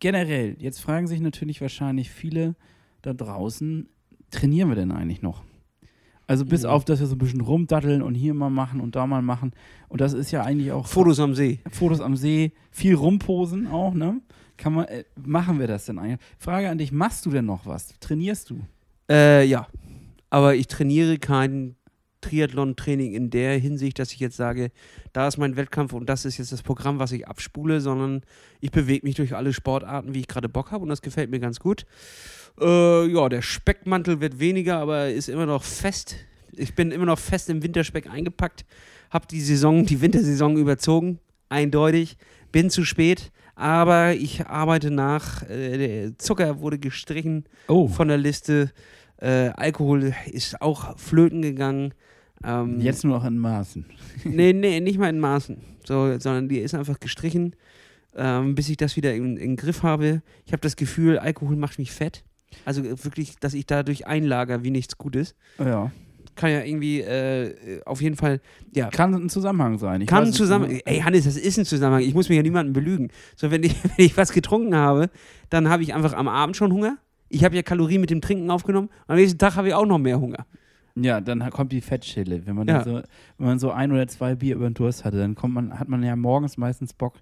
Speaker 3: generell, jetzt fragen sich natürlich wahrscheinlich viele da draußen, trainieren wir denn eigentlich noch? Also bis
Speaker 4: Mhm.
Speaker 3: auf, dass wir so ein bisschen rumdatteln und hier mal machen und da mal machen. Und das ist ja eigentlich auch
Speaker 4: Fotos am See.
Speaker 3: Fotos am See, viel rumposen auch, ne? Kann man, äh, machen wir das denn eigentlich? Frage an dich, machst du denn noch was? Trainierst du?
Speaker 4: Äh, ja. Aber ich trainiere kein Triathlon-Training in der Hinsicht, dass ich jetzt sage, da ist mein Wettkampf und das ist jetzt das Programm, was ich abspule, sondern ich bewege mich durch alle Sportarten, wie ich gerade Bock habe und das gefällt mir ganz gut. Äh, ja, der Speckmantel wird weniger, aber ist immer noch fest. Ich bin immer noch fest im Winterspeck eingepackt, habe die Saison, die Wintersaison überzogen, eindeutig, bin zu spät, aber ich arbeite nach. Äh, der Zucker wurde gestrichen
Speaker 3: Oh,
Speaker 4: von der Liste. Äh, Alkohol ist auch flöten gegangen. Ähm,
Speaker 3: jetzt nur noch in Maßen.
Speaker 4: Nee, nee, nicht mal in Maßen. So, sondern die ist einfach gestrichen, ähm, bis ich das wieder in, in den Griff habe. Ich habe das Gefühl, Alkohol macht mich fett. Also wirklich, dass ich dadurch einlager wie nichts Gutes.
Speaker 3: Ja.
Speaker 4: Kann ja irgendwie äh, auf jeden Fall, ja.
Speaker 3: Kann ein Zusammenhang sein. Ich
Speaker 4: Kann ein Zusammenhang. Ey, Hannes, das ist ein Zusammenhang. Ich muss mir ja niemanden belügen. So, wenn ich, wenn ich was getrunken habe, dann habe ich einfach am Abend schon Hunger. Ich habe ja Kalorien mit dem Trinken aufgenommen. Am nächsten Tag habe ich auch noch mehr Hunger.
Speaker 3: Ja, dann kommt die Fettschille. Wenn man,
Speaker 4: Ja.
Speaker 3: so, wenn man so ein oder zwei Bier über den Durst hatte, dann kommt man, hat man ja morgens meistens Bock,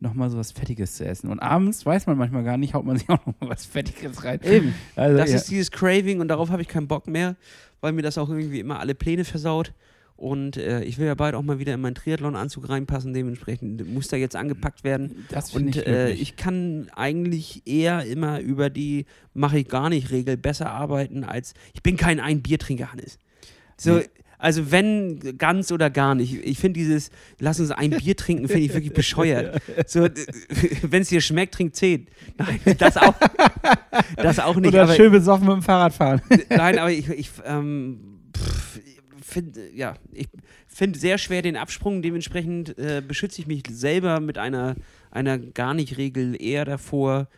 Speaker 3: nochmal so was Fettiges zu essen. Und abends weiß man manchmal gar nicht, haut man sich auch nochmal was Fettiges rein.
Speaker 4: Eben.
Speaker 3: Also,
Speaker 4: Das
Speaker 3: ja.
Speaker 4: ist dieses Craving und darauf habe ich keinen Bock mehr, weil mir das auch irgendwie immer alle Pläne versaut. Und äh, ich will ja bald auch mal wieder in meinen Triathlon-Anzug reinpassen, dementsprechend muss da jetzt angepackt werden.
Speaker 3: Das
Speaker 4: Und
Speaker 3: ich
Speaker 4: äh, ich kann eigentlich eher immer über die mache ich gar nicht Regel besser arbeiten als ich bin kein ein Biertrinker Hannes. So
Speaker 3: Nee.
Speaker 4: also wenn ganz oder gar nicht. Ich finde dieses lass uns ein Bier trinken finde ich wirklich bescheuert. So wenn es dir schmeckt, trink zehn. Nein, das auch das auch nicht.
Speaker 3: Oder
Speaker 4: aber,
Speaker 3: schön besoffen mit dem Fahrrad fahren.
Speaker 4: Nein, aber ich, ich ähm, finde ja, ich finde sehr schwer den Absprung. Dementsprechend äh, beschütze ich mich selber mit einer, einer gar nicht Regel eher davor,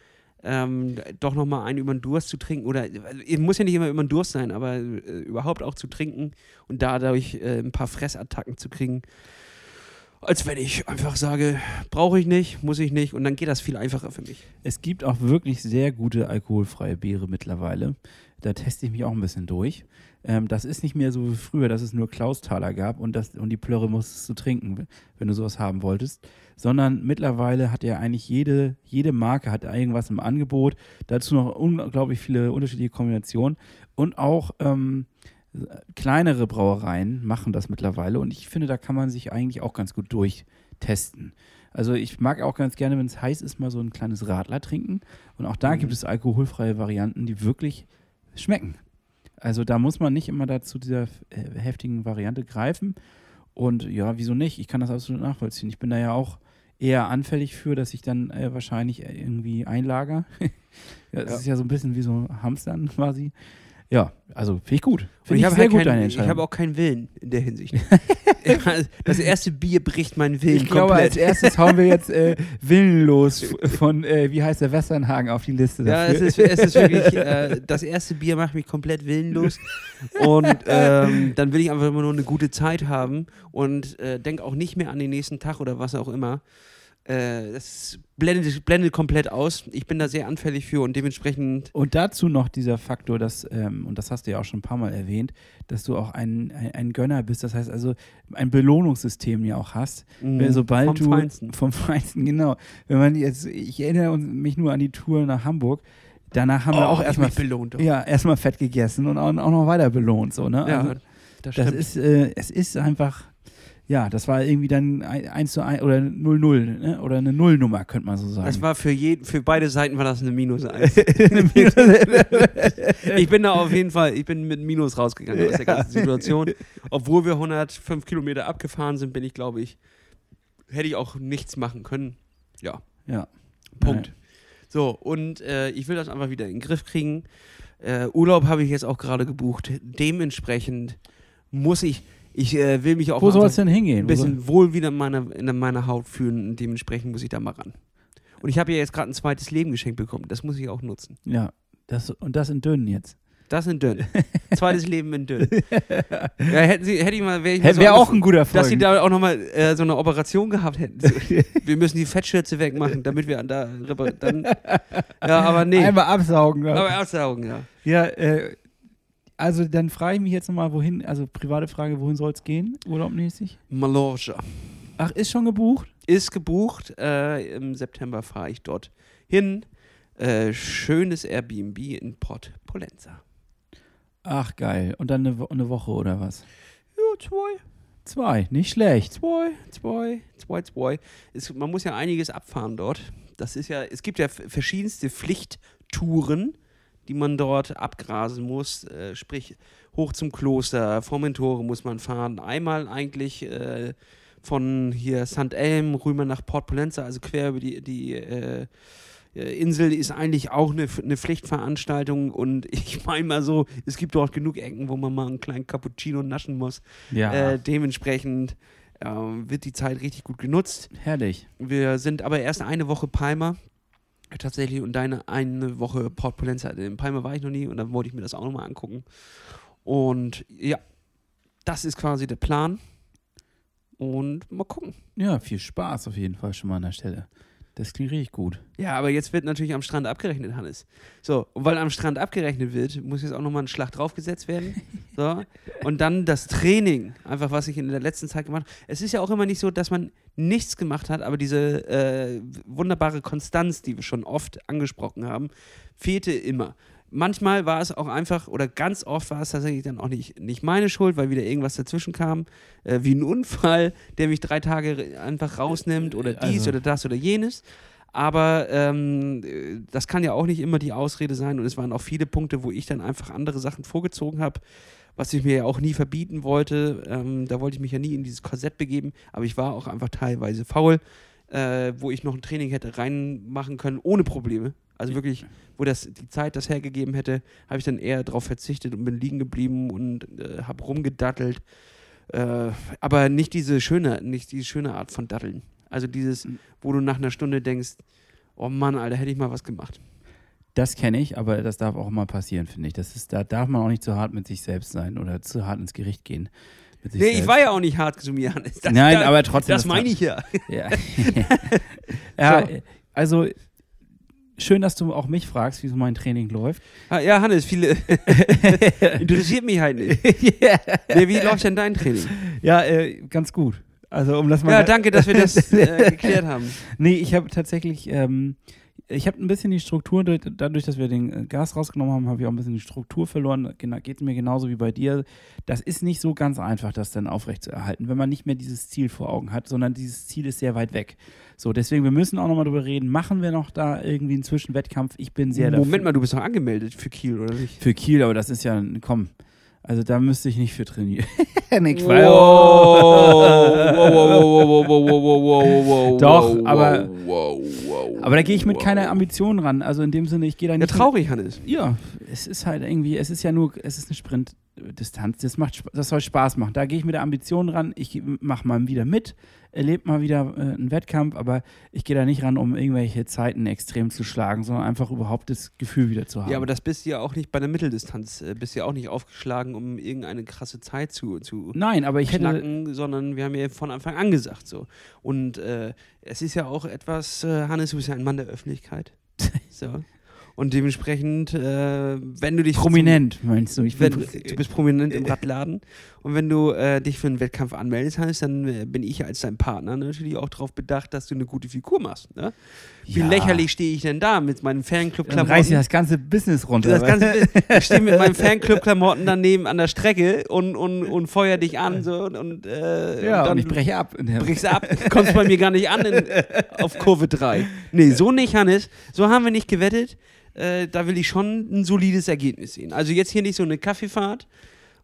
Speaker 4: ähm, doch nochmal einen über den Durst zu trinken. Oder äh, muss ja nicht immer über den Durst sein, aber äh, überhaupt auch zu trinken und dadurch äh, ein paar Fressattacken zu kriegen. Als wenn ich einfach sage, brauche ich nicht, muss ich nicht und dann geht das viel einfacher für mich.
Speaker 3: Es gibt auch wirklich sehr gute alkoholfreie Biere mittlerweile. Da teste ich mich auch ein bisschen durch. Ähm, das ist nicht mehr so wie früher, dass es nur Klausthaler gab und, das, und die Plörre musstest du trinken, wenn du sowas haben wolltest. Sondern mittlerweile hat ja eigentlich jede, jede Marke hat irgendwas im Angebot. Dazu noch unglaublich viele unterschiedliche Kombinationen. Und auch ähm, kleinere Brauereien machen das mittlerweile. Und ich finde, da kann man sich eigentlich auch ganz gut durchtesten. Also ich mag auch ganz gerne, wenn es heiß ist, mal so ein kleines Radler trinken. Und auch da
Speaker 4: Mhm.
Speaker 3: gibt es alkoholfreie Varianten, die wirklich schmecken. Also da muss man nicht immer dazu dieser äh, heftigen Variante greifen. Und ja, wieso nicht? Ich kann das absolut nachvollziehen. Ich bin da ja auch eher anfällig für, dass ich dann äh, wahrscheinlich äh, irgendwie einlager. das
Speaker 4: Ja.
Speaker 3: ist ja so ein bisschen wie so Hamstern quasi. Ja, also finde ich gut.
Speaker 4: Und
Speaker 3: Finde ich,
Speaker 4: habe halt
Speaker 3: gut, deine
Speaker 4: ich habe auch keinen Willen in der Hinsicht. das erste Bier bricht meinen Willen
Speaker 3: Ich glaube,
Speaker 4: komplett.
Speaker 3: als erstes hauen wir jetzt äh, Willenlos von, äh, wie heißt der, Westernhagen auf die Liste
Speaker 4: Ja,
Speaker 3: dafür.
Speaker 4: es ist, es ist wirklich, äh, das erste Bier macht mich komplett willenlos. Und ähm, dann will ich einfach immer nur eine gute Zeit haben und äh, denke auch nicht mehr an den nächsten Tag oder was auch immer. Äh, das blendet, blendet komplett aus. Ich bin da sehr anfällig für und dementsprechend.
Speaker 3: Und dazu noch dieser Faktor, dass, ähm, und das hast du ja auch schon ein paar Mal erwähnt, dass du auch ein, ein, ein Gönner bist, das heißt also ein Belohnungssystem ja auch hast. Wenn, sobald
Speaker 4: vom
Speaker 3: du
Speaker 4: Feinsten.
Speaker 3: vom Feinsten, genau. Wenn man jetzt, ich erinnere mich nur an die Tour nach Hamburg, danach haben wir
Speaker 4: Oh,
Speaker 3: auch
Speaker 4: hab ich
Speaker 3: erstmal
Speaker 4: belohnt.
Speaker 3: ja, erstmal fett gegessen und auch, auch noch weiter belohnt, so, ne?
Speaker 4: Ja,
Speaker 3: also,
Speaker 4: das
Speaker 3: das ist, äh, es ist einfach, ja, das war irgendwie dann 1 zu 1 oder 0-0, ne? oder eine Nullnummer, könnte man so sagen.
Speaker 4: das war für, jeden, für beide Seiten war das eine Minus 1. ich bin da auf jeden Fall, ich bin mit Minus rausgegangen aus der ganzen Situation. Obwohl wir 105 Kilometer abgefahren sind, bin ich, glaube ich, hätte ich auch nichts machen können. Ja,
Speaker 3: ja.
Speaker 4: Punkt. So, und äh, ich will das einfach wieder in den Griff kriegen. Äh, Urlaub habe ich jetzt auch gerade gebucht. Dementsprechend muss ich, ich äh, will mich auch
Speaker 3: Wo soll es denn hingehen?
Speaker 4: ein bisschen wohl wieder in meiner, in meiner Haut fühlen. Und dementsprechend muss ich da mal ran. Und ich habe ja jetzt gerade ein zweites Leben geschenkt bekommen. Das muss ich auch nutzen.
Speaker 3: Ja, das, und das in dünn jetzt.
Speaker 4: Das in dünn. Zweites Leben in dünn. Ja, hätten sie, hätte ich mal, wäre
Speaker 3: Wäre
Speaker 4: so
Speaker 3: auch
Speaker 4: angef-
Speaker 3: ein guter Folgen.
Speaker 4: dass sie da auch nochmal äh, so eine Operation gehabt hätten. So, wir müssen die Fettschürze wegmachen, damit wir an da dann. Ja, aber nee.
Speaker 3: Einmal absaugen. ne?
Speaker 4: aber Augen, ja.
Speaker 3: Ja, äh, also dann frage ich mich jetzt nochmal, wohin, also private Frage, wohin soll es gehen, urlaubmäßig?
Speaker 4: Mallorca.
Speaker 3: Ach, ist schon gebucht?
Speaker 4: Ist gebucht. Äh, Im September fahre ich dort hin. Äh, schönes Airbnb in Port Polenza.
Speaker 3: Ach, geil. Und dann eine, eine Woche oder was?
Speaker 4: Ja, zwei.
Speaker 3: Zwei, nicht schlecht.
Speaker 4: Zwei, zwei, zwei, zwei. Es, man muss ja einiges abfahren dort. Das ist ja, es gibt ja verschiedenste Pflichttouren, die man dort abgrasen muss. Äh, sprich, hoch zum Kloster, Formentore muss man fahren. Einmal eigentlich äh, von hier St. Elm rüber nach Port Polenza, also quer über die, die äh, äh, Insel ist eigentlich auch eine, eine Pflichtveranstaltung und ich meine mal so, es gibt dort genug Ecken, wo man mal einen kleinen Cappuccino naschen muss.
Speaker 3: Ja,
Speaker 4: Äh, dementsprechend ähm, wird die Zeit richtig gut genutzt.
Speaker 3: herrlich.
Speaker 4: Wir sind aber erst eine Woche Palma. Tatsächlich und deine eine Woche Port Polenza. In Palma war ich noch nie und dann wollte ich mir das auch nochmal angucken. Und ja, das ist quasi der Plan. Und mal gucken.
Speaker 3: Ja, viel Spaß auf jeden Fall schon mal an der Stelle. Das klingt richtig gut.
Speaker 4: Ja, aber jetzt wird natürlich am Strand abgerechnet, Hannes. So, und weil am Strand abgerechnet wird, muss jetzt auch nochmal ein Schlag draufgesetzt werden. So. Und dann das Training, einfach was ich in der letzten Zeit gemacht habe. Es ist ja auch immer nicht so, dass man nichts gemacht hat, aber diese äh, wunderbare Konstanz, die wir schon oft angesprochen haben, fehlte immer. manchmal war es auch einfach, oder ganz oft war es tatsächlich dann auch nicht, nicht meine Schuld, weil wieder irgendwas dazwischen kam, äh, wie ein Unfall, der mich drei Tage einfach rausnimmt oder dies
Speaker 3: Also-
Speaker 4: oder das oder jenes. Aber ähm, äh, das kann ja auch nicht immer die Ausrede sein und es waren auch viele Punkte, wo ich dann einfach andere Sachen vorgezogen habe, was ich mir ja auch nie verbieten wollte. Ähm, da wollte ich mich ja nie in dieses Korsett begeben, aber ich war auch einfach teilweise faul, äh, wo ich noch ein Training hätte reinmachen können, ohne Probleme. Also wirklich, wo das die Zeit das hergegeben hätte, habe ich dann eher darauf verzichtet und bin liegen geblieben und äh, habe rumgedattelt. Äh, aber nicht diese schöne, nicht diese schöne Art von Datteln. Also dieses, wo du nach einer Stunde denkst, oh Mann, Alter, hätte ich mal was gemacht.
Speaker 3: Das kenne ich, aber das darf auch mal passieren, finde ich. Das ist, da darf man auch nicht zu hart mit sich selbst sein oder zu hart ins Gericht gehen. Mit
Speaker 4: Nee, ich
Speaker 3: selbst.
Speaker 4: war ja auch nicht hart zu mir, Hannes. Das,
Speaker 3: Nein,
Speaker 4: das,
Speaker 3: aber trotzdem.
Speaker 4: Das meine ich ja.
Speaker 3: Ja, ja
Speaker 4: So.
Speaker 3: also schön, dass du auch mich fragst, wie so mein Training läuft.
Speaker 4: Ah, Ja, Hannes, viele. interessiert mich halt nicht. Nee, wie läuft denn dein Training?
Speaker 3: ja, äh, ganz gut. Also um das mal
Speaker 4: Ja, danke, dass wir das äh, geklärt haben.
Speaker 3: Nee, ich habe tatsächlich, ähm, ich habe ein bisschen die Struktur, durch- dadurch, dass wir den äh, Gas rausgenommen haben, habe ich auch ein bisschen die Struktur verloren. Geht mir genauso wie bei dir. Das ist nicht so ganz einfach, das dann aufrecht zu erhalten, wenn man nicht mehr dieses Ziel vor Augen hat, sondern dieses Ziel ist sehr weit weg. So, deswegen, wir müssen auch nochmal drüber reden. Machen wir noch da irgendwie einen Zwischenwettkampf? Ich bin sehr
Speaker 4: Moment
Speaker 3: dafür.
Speaker 4: mal, du bist doch angemeldet für Kiel, oder nicht?
Speaker 3: Für Kiel, aber das ist ja, komm. Also da müsste ich nicht für trainieren.
Speaker 4: nee, Quatsch.
Speaker 3: Doch, aber, aber da gehe ich mit keiner Ambition ran. Also in dem Sinne, ich gehe da nicht. Ja,
Speaker 4: traurig, Hannes.
Speaker 3: Ja, es ist halt irgendwie, es ist ja nur, es ist ein Sprint. Sprintdistanz. Das macht, das soll Spaß machen. Da gehe ich mit der Ambition ran. Ich mache mal wieder mit, erlebe mal wieder äh, einen Wettkampf, aber ich gehe da nicht ran, um irgendwelche Zeiten extrem zu schlagen, sondern einfach überhaupt das Gefühl wieder zu haben.
Speaker 4: Ja, aber das bist du ja auch nicht bei der Mitteldistanz. äh, Bist ja auch nicht aufgeschlagen, um irgendeine krasse Zeit zu, zu
Speaker 3: Nein, aber ich hätte.
Speaker 4: knacken, sondern wir haben ja von Anfang an gesagt so. Und äh, es ist ja auch etwas, äh, Hannes, du bist ja ein Mann der Öffentlichkeit. so. Und dementsprechend, äh, wenn du dich
Speaker 3: Prominent, meinst du? Ich
Speaker 4: Wenn,
Speaker 3: bin,
Speaker 4: du bist prominent im Radladen und wenn du äh, dich für einen Wettkampf anmeldest, dann äh, bin ich als dein Partner natürlich auch darauf bedacht, dass du eine gute Figur machst. Ne? Wie
Speaker 3: Ja.
Speaker 4: lächerlich stehe ich denn da mit meinen fanclub
Speaker 3: dann reiß ich das ganze Business runter.
Speaker 4: das ganze, ich stehe mit meinen Fanclub-Klamotten daneben an der Strecke und, und, und feuer dich an so, und, und, äh,
Speaker 3: ja,
Speaker 4: und
Speaker 3: und,
Speaker 4: dann
Speaker 3: ich breche ab.
Speaker 4: brichst ab, kommst bei mir gar nicht an in, auf Kurve 3. Nee, so nicht, Hannes. So haben wir nicht gewettet. Äh, da will ich schon ein solides Ergebnis sehen. Also jetzt hier nicht so eine Kaffeefahrt.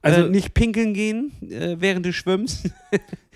Speaker 4: Also
Speaker 3: Also-
Speaker 4: äh, nicht pinkeln gehen, äh, während du schwimmst.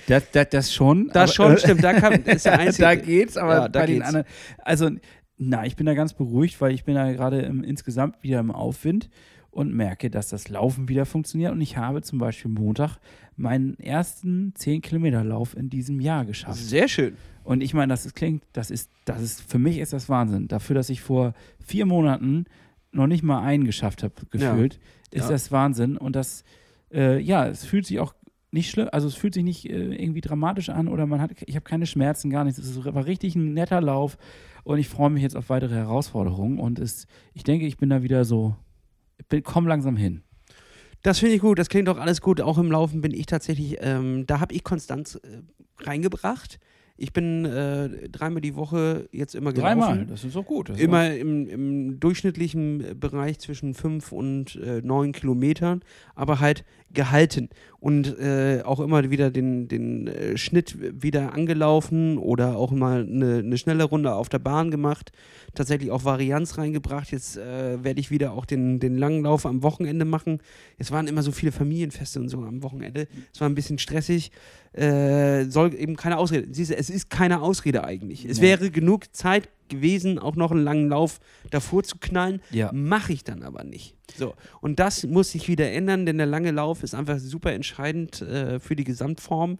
Speaker 3: Das, das, das schon.
Speaker 4: Das
Speaker 3: aber-
Speaker 4: schon, stimmt. Da, kann, ist der einzige.
Speaker 3: da geht's, aber
Speaker 4: Ja, da
Speaker 3: bei den
Speaker 4: geht's.
Speaker 3: anderen. Also, na, ich bin da ganz beruhigt, weil ich bin da gerade insgesamt wieder im Aufwind und merke, dass das Laufen wieder funktioniert. Und ich habe zum Beispiel Montag meinen ersten 10-Kilometer-Lauf in diesem Jahr geschafft.
Speaker 4: Sehr schön.
Speaker 3: Und ich meine, das ist, klingt, das ist, das ist, für mich ist das Wahnsinn. Dafür, dass ich vor vier Monaten noch nicht mal einen geschafft habe, gefühlt, ist
Speaker 4: Ja.
Speaker 3: das Wahnsinn. Und das, äh, ja, es fühlt sich auch nicht schlimm, also es fühlt sich nicht äh, irgendwie dramatisch an oder man hat, ich habe keine Schmerzen, gar nichts. Es war richtig ein netter Lauf und ich freue mich jetzt auf weitere Herausforderungen und es, ich denke, ich bin da wieder so, bin, komm langsam hin.
Speaker 4: Das finde ich gut, das klingt doch alles gut. Auch im Laufen bin ich tatsächlich, ähm, da habe ich Konstanz äh, reingebracht. Ich bin äh, dreimal die Woche jetzt immer gelaufen.
Speaker 3: Dreimal, das ist auch gut. Ist
Speaker 4: Immer im, im durchschnittlichen Bereich zwischen fünf und äh, neun Kilometern, aber halt gehalten und äh, auch immer wieder den, den äh, Schnitt wieder angelaufen oder auch mal eine, eine schnelle Runde auf der Bahn gemacht. Tatsächlich auch Varianz reingebracht. Jetzt äh, werde ich wieder auch den, den langen Lauf am Wochenende machen. Es waren immer so viele Familienfeste und so am Wochenende. Es war ein bisschen stressig. Äh, soll eben keine Ausrede. Siehst du, es ist keine Ausrede eigentlich. Es
Speaker 3: Nee.
Speaker 4: wäre genug Zeit gewesen, auch noch einen langen Lauf davor zu knallen.
Speaker 3: Ja.
Speaker 4: Mache ich dann aber nicht. So. Und das muss sich wieder ändern, denn der lange Lauf ist einfach super entscheidend äh, für die Gesamtform.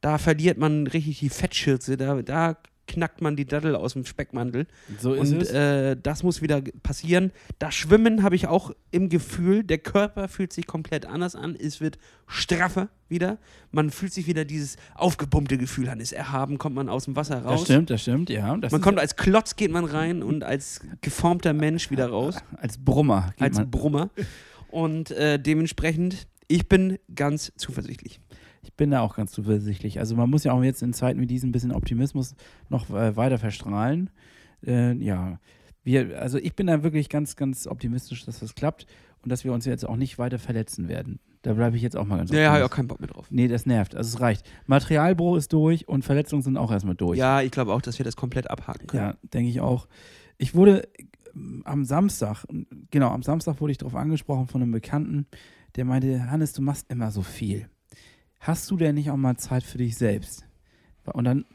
Speaker 4: Da verliert man richtig die Fettschürze, da, da knackt man die Dattel aus dem Speckmantel.
Speaker 3: so ist
Speaker 4: Und
Speaker 3: es.
Speaker 4: äh, das muss wieder passieren. Das Schwimmen habe ich auch im Gefühl, der Körper fühlt sich komplett anders an. Es wird straffer wieder. Man fühlt sich wieder dieses aufgepumpte Gefühl an. Ist erhaben, kommt man aus dem Wasser raus.
Speaker 3: das stimmt, das stimmt, ja. Das
Speaker 4: Man kommt als Klotz geht man rein und als geformter Mensch wieder raus,
Speaker 3: als Brummer.
Speaker 4: als
Speaker 3: man.
Speaker 4: Brummer. Und äh, dementsprechend, ich bin ganz zuversichtlich.
Speaker 3: Bin da auch ganz zuversichtlich. Also man muss ja auch jetzt in Zeiten wie diesen ein bisschen Optimismus noch äh, weiter verstrahlen. Äh, ja, wir, also ich bin da wirklich ganz, ganz optimistisch, dass das klappt und dass wir uns jetzt auch nicht weiter verletzen werden. Da bleibe ich jetzt auch mal ganz
Speaker 4: Ja, ja, habe ich auch keinen Bock mehr drauf.
Speaker 3: Nee, das nervt. Also es reicht. Materialbruch ist durch und Verletzungen sind auch erstmal durch.
Speaker 4: Ja, ich glaube auch, dass wir das komplett abhaken können.
Speaker 3: Ja, denke ich auch. Ich wurde ähm, am Samstag, genau, am Samstag wurde ich darauf angesprochen von einem Bekannten, der meinte, Hannes, du machst immer so viel. Hast du denn nicht auch mal Zeit für dich selbst? Und dann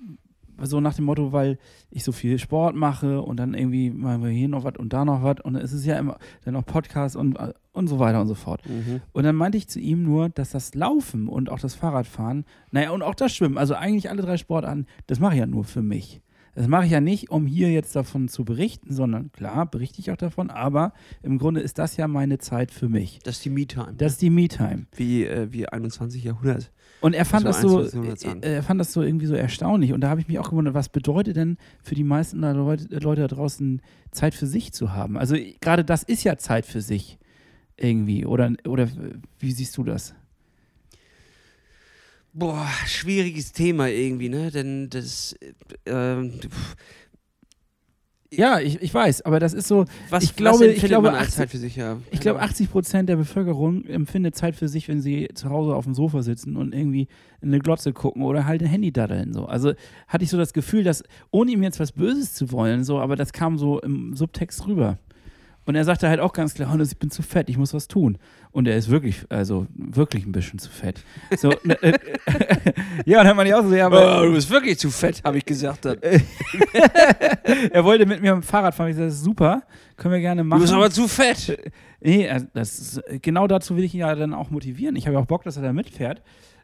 Speaker 3: so nach dem Motto, weil ich so viel Sport mache und dann irgendwie mal hier noch was und da noch was und es ist ja immer dann noch Podcast und, und so weiter und so fort.
Speaker 4: Mhm.
Speaker 3: Und dann meinte ich zu ihm nur, dass das Laufen und auch das Fahrradfahren, naja, und auch das Schwimmen, also eigentlich alle drei Sportarten, das mache ich ja nur für mich. Das mache ich ja nicht, um hier jetzt davon zu berichten, sondern klar, berichte ich auch davon, aber im Grunde ist das ja meine Zeit für mich.
Speaker 4: Das ist die Me-Time.
Speaker 3: Das ist die Me-Time.
Speaker 4: Wie, äh, wie 21 Jahrhundert.
Speaker 3: Und er fand
Speaker 4: So
Speaker 3: das so,
Speaker 4: 21 Jahrhunderts an.
Speaker 3: äh, er fand das so irgendwie so erstaunlich. Und da habe ich mich auch gewundert, was bedeutet denn für die meisten Leute, Leute da draußen Zeit für sich zu haben? Also gerade das ist ja Zeit für sich irgendwie. Oder, oder wie siehst du das?
Speaker 4: Boah, schwieriges Thema irgendwie, ne? Denn das. Äh, ähm,
Speaker 3: Ja, ich, ich weiß, aber das ist so,
Speaker 4: was,
Speaker 3: Ich glaube- ich glaube,
Speaker 4: man als
Speaker 3: 80
Speaker 4: Zeit für sich, ja.
Speaker 3: ich glaube 80 Prozent der Bevölkerung empfindet Zeit für sich, wenn sie zu Hause auf dem Sofa sitzen und irgendwie in eine Glotze gucken oder halt ein Handy daddeln. So. Also hatte ich so das Gefühl, dass, ohne ihm jetzt was Böses zu wollen, so, aber das kam so im Subtext rüber. Und er sagte halt auch ganz klar, Hannes, ich bin zu fett, ich muss was tun. Und er ist wirklich, also wirklich ein bisschen zu fett. So, ne, äh, ja, und dann meinte ich auch so, ja, aber
Speaker 4: Oh, du bist wirklich zu fett, habe ich gesagt. Dann.
Speaker 3: er wollte mit mir dem Fahrrad fahren. Ich sagte, super, können wir gerne machen.
Speaker 4: Du bist aber zu fett.
Speaker 3: Nee, also das ist, genau dazu will ich ihn ja dann auch motivieren. Ich habe ja auch Bock, dass er da mitfährt.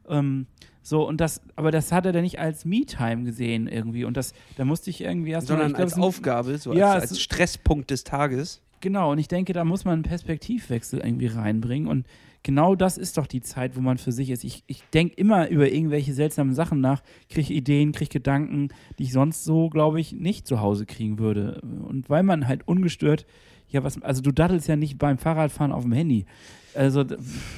Speaker 3: Ähm, so, und das, aber das hat er dann nicht als Me-Time gesehen irgendwie. Und das, da musste ich irgendwie erst
Speaker 4: Sondern
Speaker 3: glaub,
Speaker 4: als
Speaker 3: ein-
Speaker 4: Aufgabe, so
Speaker 3: Ja,
Speaker 4: als, als Stresspunkt des Tages.
Speaker 3: Genau, und ich denke, da muss man einen Perspektivwechsel irgendwie reinbringen. Und genau das ist doch die Zeit, wo man für sich ist. Ich, ich denke immer über irgendwelche seltsamen Sachen nach, kriege Ideen, kriege Gedanken, die ich sonst so, glaube ich, nicht zu Hause kriegen würde. Und weil man halt ungestört, ja, was, also du daddelst ja nicht beim Fahrradfahren auf dem Handy. Also,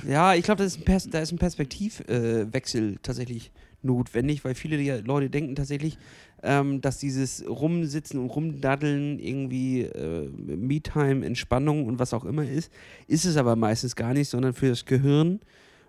Speaker 4: Ja, ich glaube, da ist ein Perspektivwechsel äh, tatsächlich notwendig, weil viele Leute denken tatsächlich, ähm, dass dieses Rumsitzen und Rumdaddeln irgendwie äh, Me-Time, Entspannung und was auch immer ist. Ist es aber meistens gar nicht, sondern für das Gehirn.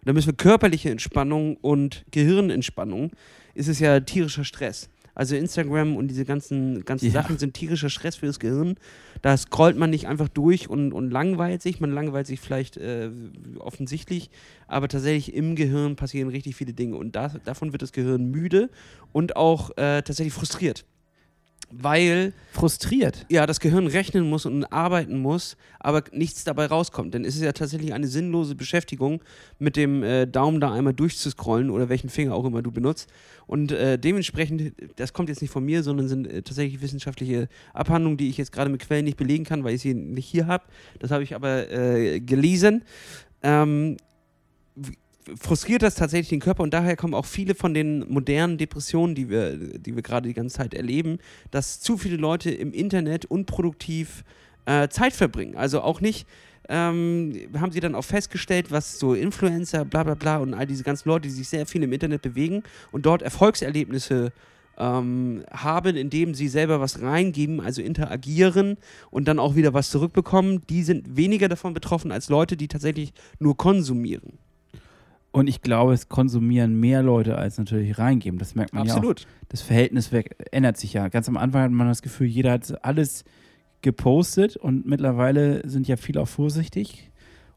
Speaker 4: Da müssen wir körperliche Entspannung und Gehirnentspannung ist es ja tierischer Stress. Also Instagram und diese ganzen, ganzen
Speaker 3: Ja.
Speaker 4: Sachen sind tierischer Stress für das Gehirn. Da scrollt man nicht einfach durch und, und langweilt sich. Man langweilt sich vielleicht äh, offensichtlich, aber tatsächlich im Gehirn passieren richtig viele Dinge. Und da, davon wird das Gehirn müde und auch äh, tatsächlich frustriert. Weil
Speaker 3: frustriert.
Speaker 4: ja, das Gehirn rechnen muss und arbeiten muss, aber nichts dabei rauskommt. Denn es ist ja tatsächlich eine sinnlose Beschäftigung, mit dem äh, Daumen da einmal durchzuscrollen oder welchen Finger auch immer du benutzt. Und äh, dementsprechend, das kommt jetzt nicht von mir, sondern sind äh, tatsächlich wissenschaftliche Abhandlungen, die ich jetzt gerade mit Quellen nicht belegen kann, weil ich sie nicht hier habe. Das habe ich aber äh, gelesen. Ähm, frustriert das tatsächlich den Körper und daher kommen auch viele von den modernen Depressionen, die wir, die wir gerade die ganze Zeit erleben, dass zu viele Leute im Internet unproduktiv äh, Zeit verbringen. Also auch nicht, ähm, haben sie dann auch festgestellt, was so Influencer, bla bla bla und all diese ganzen Leute, die sich sehr viel im Internet bewegen und dort Erfolgserlebnisse ähm, haben, indem sie selber was reingeben, also interagieren und dann auch wieder was zurückbekommen, die sind weniger davon betroffen als Leute, die tatsächlich nur konsumieren.
Speaker 3: Und ich glaube, es konsumieren mehr Leute, als natürlich reingeben. Das merkt man ja auch.
Speaker 4: Absolut.
Speaker 3: Das Verhältnis ändert sich ja. Ganz am Anfang hat man das Gefühl, jeder hat alles gepostet und mittlerweile sind ja viele auch vorsichtig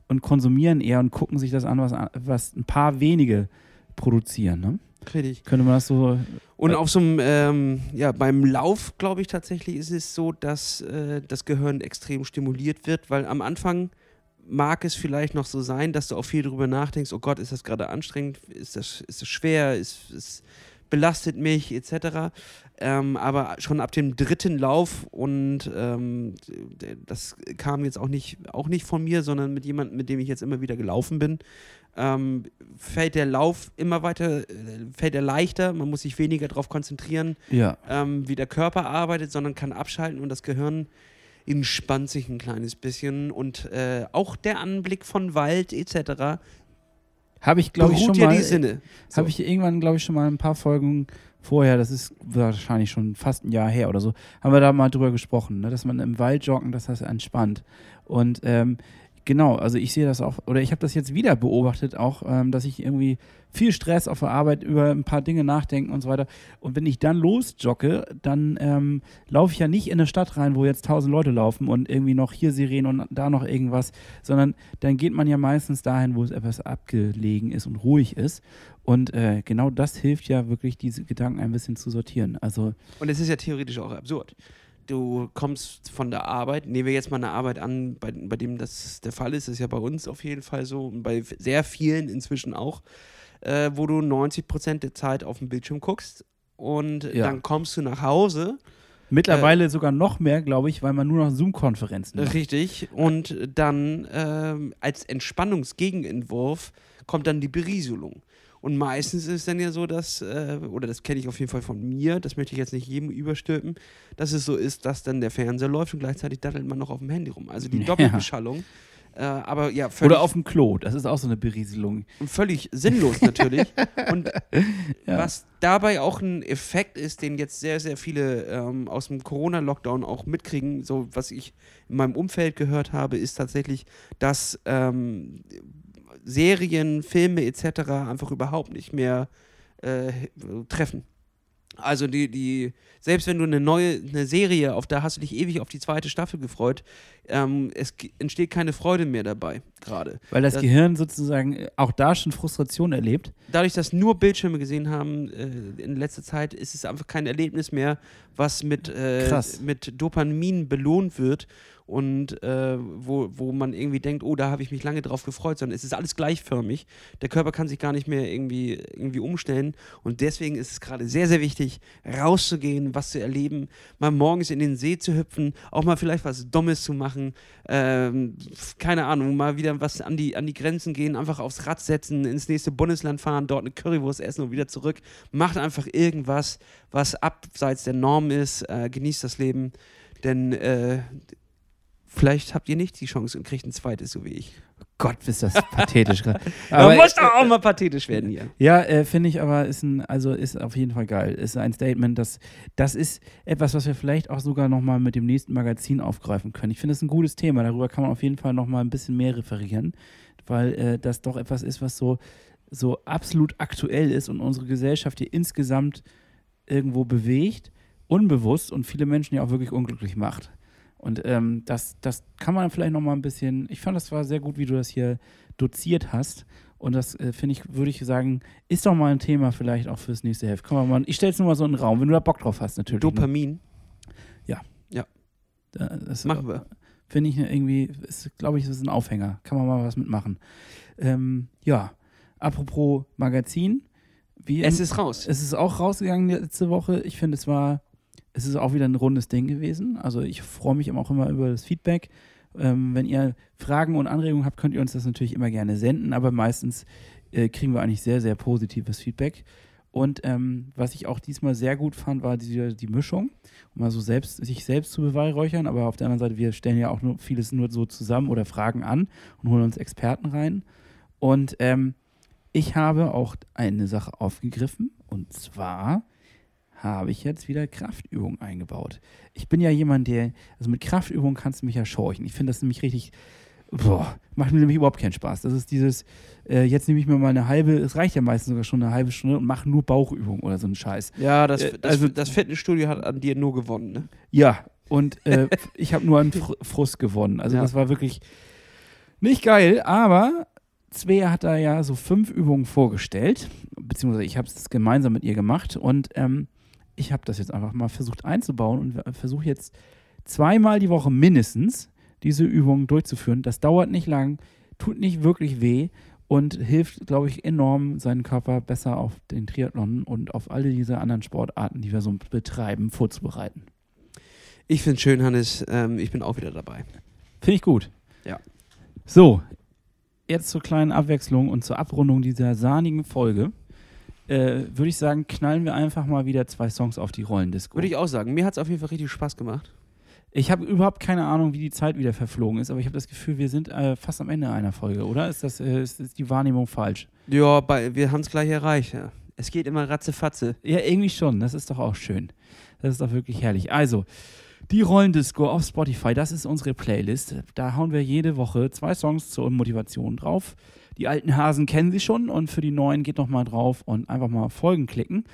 Speaker 3: und konsumieren eher und gucken sich das an, was, was ein paar wenige produzieren. Ne?
Speaker 4: Richtig.
Speaker 3: Könnte man das so.
Speaker 4: Und
Speaker 3: Äh,
Speaker 4: auf so einem, ähm, ja, beim Lauf, glaube ich tatsächlich, ist es so, dass äh, das Gehirn extrem stimuliert wird, weil am Anfang mag es vielleicht noch so sein, dass du auch viel darüber nachdenkst, oh Gott, ist das gerade anstrengend, ist das, ist das schwer, ist, ist, belastet mich, etc. Ähm, aber schon ab dem dritten Lauf und ähm, das kam jetzt auch nicht, auch nicht von mir, sondern mit jemandem, mit dem ich jetzt immer wieder gelaufen bin, ähm, fällt der Lauf immer weiter, äh, fällt er leichter, man muss sich weniger darauf konzentrieren,
Speaker 3: Ja.
Speaker 4: ähm, wie der Körper arbeitet, sondern kann abschalten und das Gehirn entspannt sich ein kleines bisschen und äh, auch der Anblick von Wald etc.
Speaker 3: Habe ich, glaube ich, schon
Speaker 4: ja
Speaker 3: mal.
Speaker 4: die Sinne.
Speaker 3: Habe ich irgendwann, glaube ich, schon mal ein paar Folgen vorher, das ist wahrscheinlich schon fast ein Jahr her oder so, haben wir da mal drüber gesprochen, ne? dass man im Wald joggen, dass das entspannt. Und ähm, genau, also ich sehe das auch, oder ich habe das jetzt wieder beobachtet, auch, ähm, dass ich irgendwie viel Stress auf der Arbeit über ein paar Dinge nachdenken und so weiter. Und wenn ich dann losjogge, dann ähm, laufe ich ja nicht in eine Stadt rein, wo jetzt tausend Leute laufen und irgendwie noch hier Sirenen und da noch irgendwas, sondern dann geht man ja meistens dahin, wo es etwas abgelegen ist und ruhig ist. Und äh, genau das hilft ja wirklich, diese Gedanken ein bisschen zu sortieren. Also
Speaker 4: Und es ist ja theoretisch auch absurd. Du kommst von der Arbeit, nehmen wir jetzt mal eine Arbeit an, bei, bei dem das der Fall ist, ist ja bei uns auf jeden Fall so und bei sehr vielen inzwischen auch, äh, wo du 90 Prozent der Zeit auf dem Bildschirm guckst und
Speaker 3: Ja.
Speaker 4: dann kommst du nach Hause,
Speaker 3: mittlerweile sogar noch mehr, glaube ich, weil man nur noch Zoom-Konferenzen macht.
Speaker 4: richtig, und dann ähm, als Entspannungsgegenentwurf kommt dann die Berieselung. Und meistens ist es dann ja so, dass, äh, oder das kenne ich auf jeden Fall von mir, das möchte ich jetzt nicht jedem überstülpen, dass es so ist, dass dann der Fernseher läuft und gleichzeitig daddelt man noch auf dem Handy rum. Also die. Doppelbeschallung. Äh, aber ja, völlig,
Speaker 3: Oder auf dem Klo, das ist auch so eine Berieselung.
Speaker 4: völlig sinnlos natürlich. und
Speaker 3: Ja.
Speaker 4: was dabei auch ein Effekt ist, den jetzt sehr, sehr viele ähm, aus dem Corona-Lockdown auch mitkriegen, so was ich in meinem Umfeld gehört habe, ist tatsächlich, dass ähm, Serien, Filme etc. einfach überhaupt nicht mehr äh, treffen. Also die, die, selbst wenn du eine neue, eine Serie, auf da hast du dich ewig auf die zweite Staffel gefreut, ähm, es entsteht keine Freude mehr dabei, gerade.
Speaker 3: Weil das,
Speaker 4: Das-
Speaker 3: Gehirn sozusagen äh, auch da schon Frustration erlebt.
Speaker 4: dadurch, dass nur Bildschirme gesehen haben äh, in letzter Zeit, ist es einfach kein Erlebnis mehr, was mit, äh, mit Dopamin belohnt wird und äh, wo, wo man irgendwie denkt, oh, da habe ich mich lange drauf gefreut, sondern es ist alles gleichförmig. Der Körper kann sich gar nicht mehr irgendwie, irgendwie umstellen und deswegen ist es gerade sehr, sehr wichtig, rauszugehen, was zu erleben, mal morgens in den See zu hüpfen, auch mal vielleicht was Dummes zu machen, ähm, keine Ahnung, mal wieder was an die, an die Grenzen gehen, einfach aufs Rad setzen, ins nächste Bundesland fahren, dort eine Currywurst essen und wieder zurück. Macht einfach irgendwas, was abseits der Norm ist, äh, genießt das Leben, denn äh, vielleicht habt ihr nicht die Chance und kriegt ein zweites, so wie ich.
Speaker 3: Gott, ist das pathetisch gerade.
Speaker 4: Man muss doch auch mal pathetisch werden hier.
Speaker 3: Ja, äh, finde ich aber ist ein, also ist auf jeden Fall geil. Ist ein Statement, das, das ist etwas, was wir vielleicht auch sogar nochmal mit dem nächsten Magazin aufgreifen können. Ich finde es ein gutes Thema. Darüber kann man auf jeden Fall nochmal ein bisschen mehr referieren, weil äh, das doch etwas ist, was so, so absolut aktuell ist und unsere Gesellschaft hier insgesamt irgendwo bewegt, unbewusst und viele Menschen ja auch wirklich unglücklich macht. Und ähm, das, das kann man vielleicht nochmal ein bisschen, ich fand, das war sehr gut, wie du das hier doziert hast. Und das äh, finde ich, würde ich sagen, ist doch mal ein Thema vielleicht auch fürs nächste Heft. Man mal, ich stelle es nur mal so in den Raum, wenn du da Bock drauf hast, natürlich. ne?
Speaker 4: Dopamin,
Speaker 3: Da- das
Speaker 4: machen wir.
Speaker 3: Finde ich irgendwie, ist, glaube ich, das ist ein Aufhänger. Kann man mal was mitmachen. Ähm, ja, apropos Magazin. Wie
Speaker 4: Es ist raus.
Speaker 3: es ist auch rausgegangen letzte Woche. Ich finde, es war, es ist auch wieder ein rundes Ding gewesen. Also ich freue mich auch immer über das Feedback. Ähm, wenn ihr Fragen und Anregungen habt, könnt ihr uns das natürlich immer gerne senden, aber meistens äh, kriegen wir eigentlich sehr, sehr positives Feedback. Und ähm, was ich auch diesmal sehr gut fand, war die, die Mischung, um mal so selbst, sich selbst zu beweihräuchern, aber auf der anderen Seite, wir stellen ja auch nur vieles nur so zusammen oder fragen an und holen uns Experten rein. Und ähm, ich habe auch eine Sache aufgegriffen und zwar habe ich jetzt wieder Kraftübungen eingebaut. Ich bin ja jemand, der, also mit Kraftübungen kannst du mich ja scheuchen. Ich finde das nämlich richtig, boah, macht mir nämlich überhaupt keinen Spaß. Das ist dieses, äh, jetzt nehme ich mir mal eine halbe, es reicht ja meistens sogar schon eine halbe Stunde und mache nur Bauchübungen oder so einen Scheiß.
Speaker 4: Ja, das,
Speaker 3: Äh,
Speaker 4: das,
Speaker 3: also-
Speaker 4: das Fitnessstudio hat an dir nur gewonnen, ne?
Speaker 3: Ja, und äh, ich habe nur einen Fr Frust gewonnen. Also
Speaker 4: Ja.
Speaker 3: das war wirklich nicht geil, aber Svea hat da ja so fünf Übungen vorgestellt, beziehungsweise ich habe es gemeinsam mit ihr gemacht und ähm, ich habe das jetzt einfach mal versucht einzubauen und versuche jetzt zweimal die Woche mindestens diese Übungen durchzuführen. Das dauert nicht lang, tut nicht wirklich weh und hilft, glaube ich, enorm, seinen Körper besser auf den Triathlon und auf alle diese anderen Sportarten, die wir so betreiben, vorzubereiten.
Speaker 4: Ich finde es schön, Hannes. Ähm, ich bin auch wieder dabei.
Speaker 3: Finde ich gut.
Speaker 4: Ja.
Speaker 3: So, jetzt zur kleinen Abwechslung und zur Abrundung dieser sahnigen Folge. Äh, Würde ich sagen, knallen wir einfach mal wieder zwei Songs auf die Rollendisco.
Speaker 4: Würde ich auch sagen. Mir hat es auf jeden Fall richtig Spaß gemacht.
Speaker 3: ich habe überhaupt keine Ahnung, wie die Zeit wieder verflogen ist, aber ich habe das Gefühl, wir sind äh, fast am Ende einer Folge, oder? Ist, das, äh, ist, ist die Wahrnehmung falsch?
Speaker 4: Ja, bei, wir haben es gleich erreicht. Ja. Es geht immer ratzefatze.
Speaker 3: Ja, irgendwie schon. Das ist doch auch schön. Das ist doch wirklich herrlich. Also, die Rollendisco auf Spotify, das ist unsere Playlist. Da hauen wir jede Woche zwei Songs zur Motivation drauf. Die alten Hasen kennen sie schon und für die neuen geht noch mal drauf und einfach mal Folgen klicken.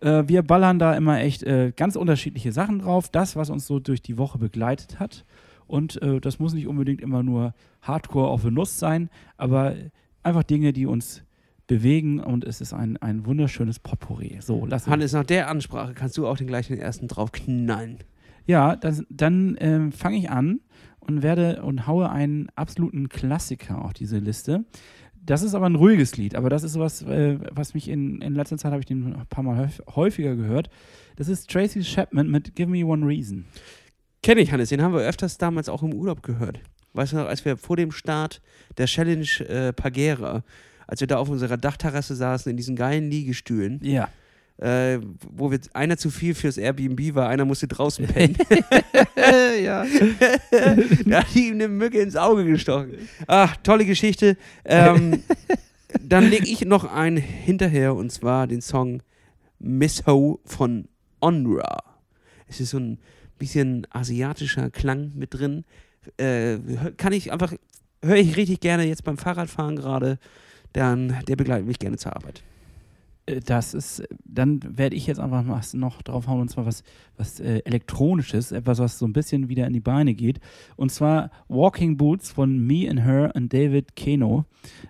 Speaker 3: Äh, wir ballern da immer echt äh, ganz unterschiedliche Sachen drauf. Das, was uns so durch die Woche begleitet hat. Und äh, das muss nicht unbedingt immer nur Hardcore auf the Nuss sein, aber einfach Dinge, die uns bewegen und es ist ein, ein wunderschönes Potpourri. So, lass.
Speaker 4: Hannes, nach der Ansprache kannst du auch den gleichen ersten drauf knallen.
Speaker 3: Ja, das, dann ähm, fange ich an und werde und haue einen absoluten Klassiker auf diese Liste. Das ist aber ein ruhiges Lied, aber das ist sowas, äh, was mich in, in letzter Zeit habe ich den ein paar Mal häuf- häufiger gehört. Das ist Tracy Chapman mit Give Me One Reason.
Speaker 4: Kenne ich, Hannes, den haben wir öfters damals auch im Urlaub gehört. Weißt du noch, als wir vor dem Start der Challenge äh, Pagera, als wir da auf unserer Dachterrasse saßen, in diesen geilen Liegestühlen,
Speaker 3: Ja.
Speaker 4: Äh, wo wir einer zu viel fürs Airbnb war, einer musste draußen pennen.
Speaker 3: ja.
Speaker 4: da hat ihm eine Mücke ins Auge gestochen. Ach, tolle Geschichte. Ähm, dann lege ich noch einen hinterher und zwar den Song Miss Ho von Onra. Es ist so ein bisschen asiatischer Klang mit drin. Äh, hör- kann ich einfach, höre ich richtig gerne jetzt beim Fahrradfahren gerade. Dann, der begleitet mich gerne zur Arbeit.
Speaker 3: Äh, Das ist, dann werde ich jetzt einfach mal noch draufhauen und zwar was, was äh, elektronisches, etwas, was so ein bisschen wieder in die Beine geht. Und zwar Walking Boots von Me and Her und David Keno.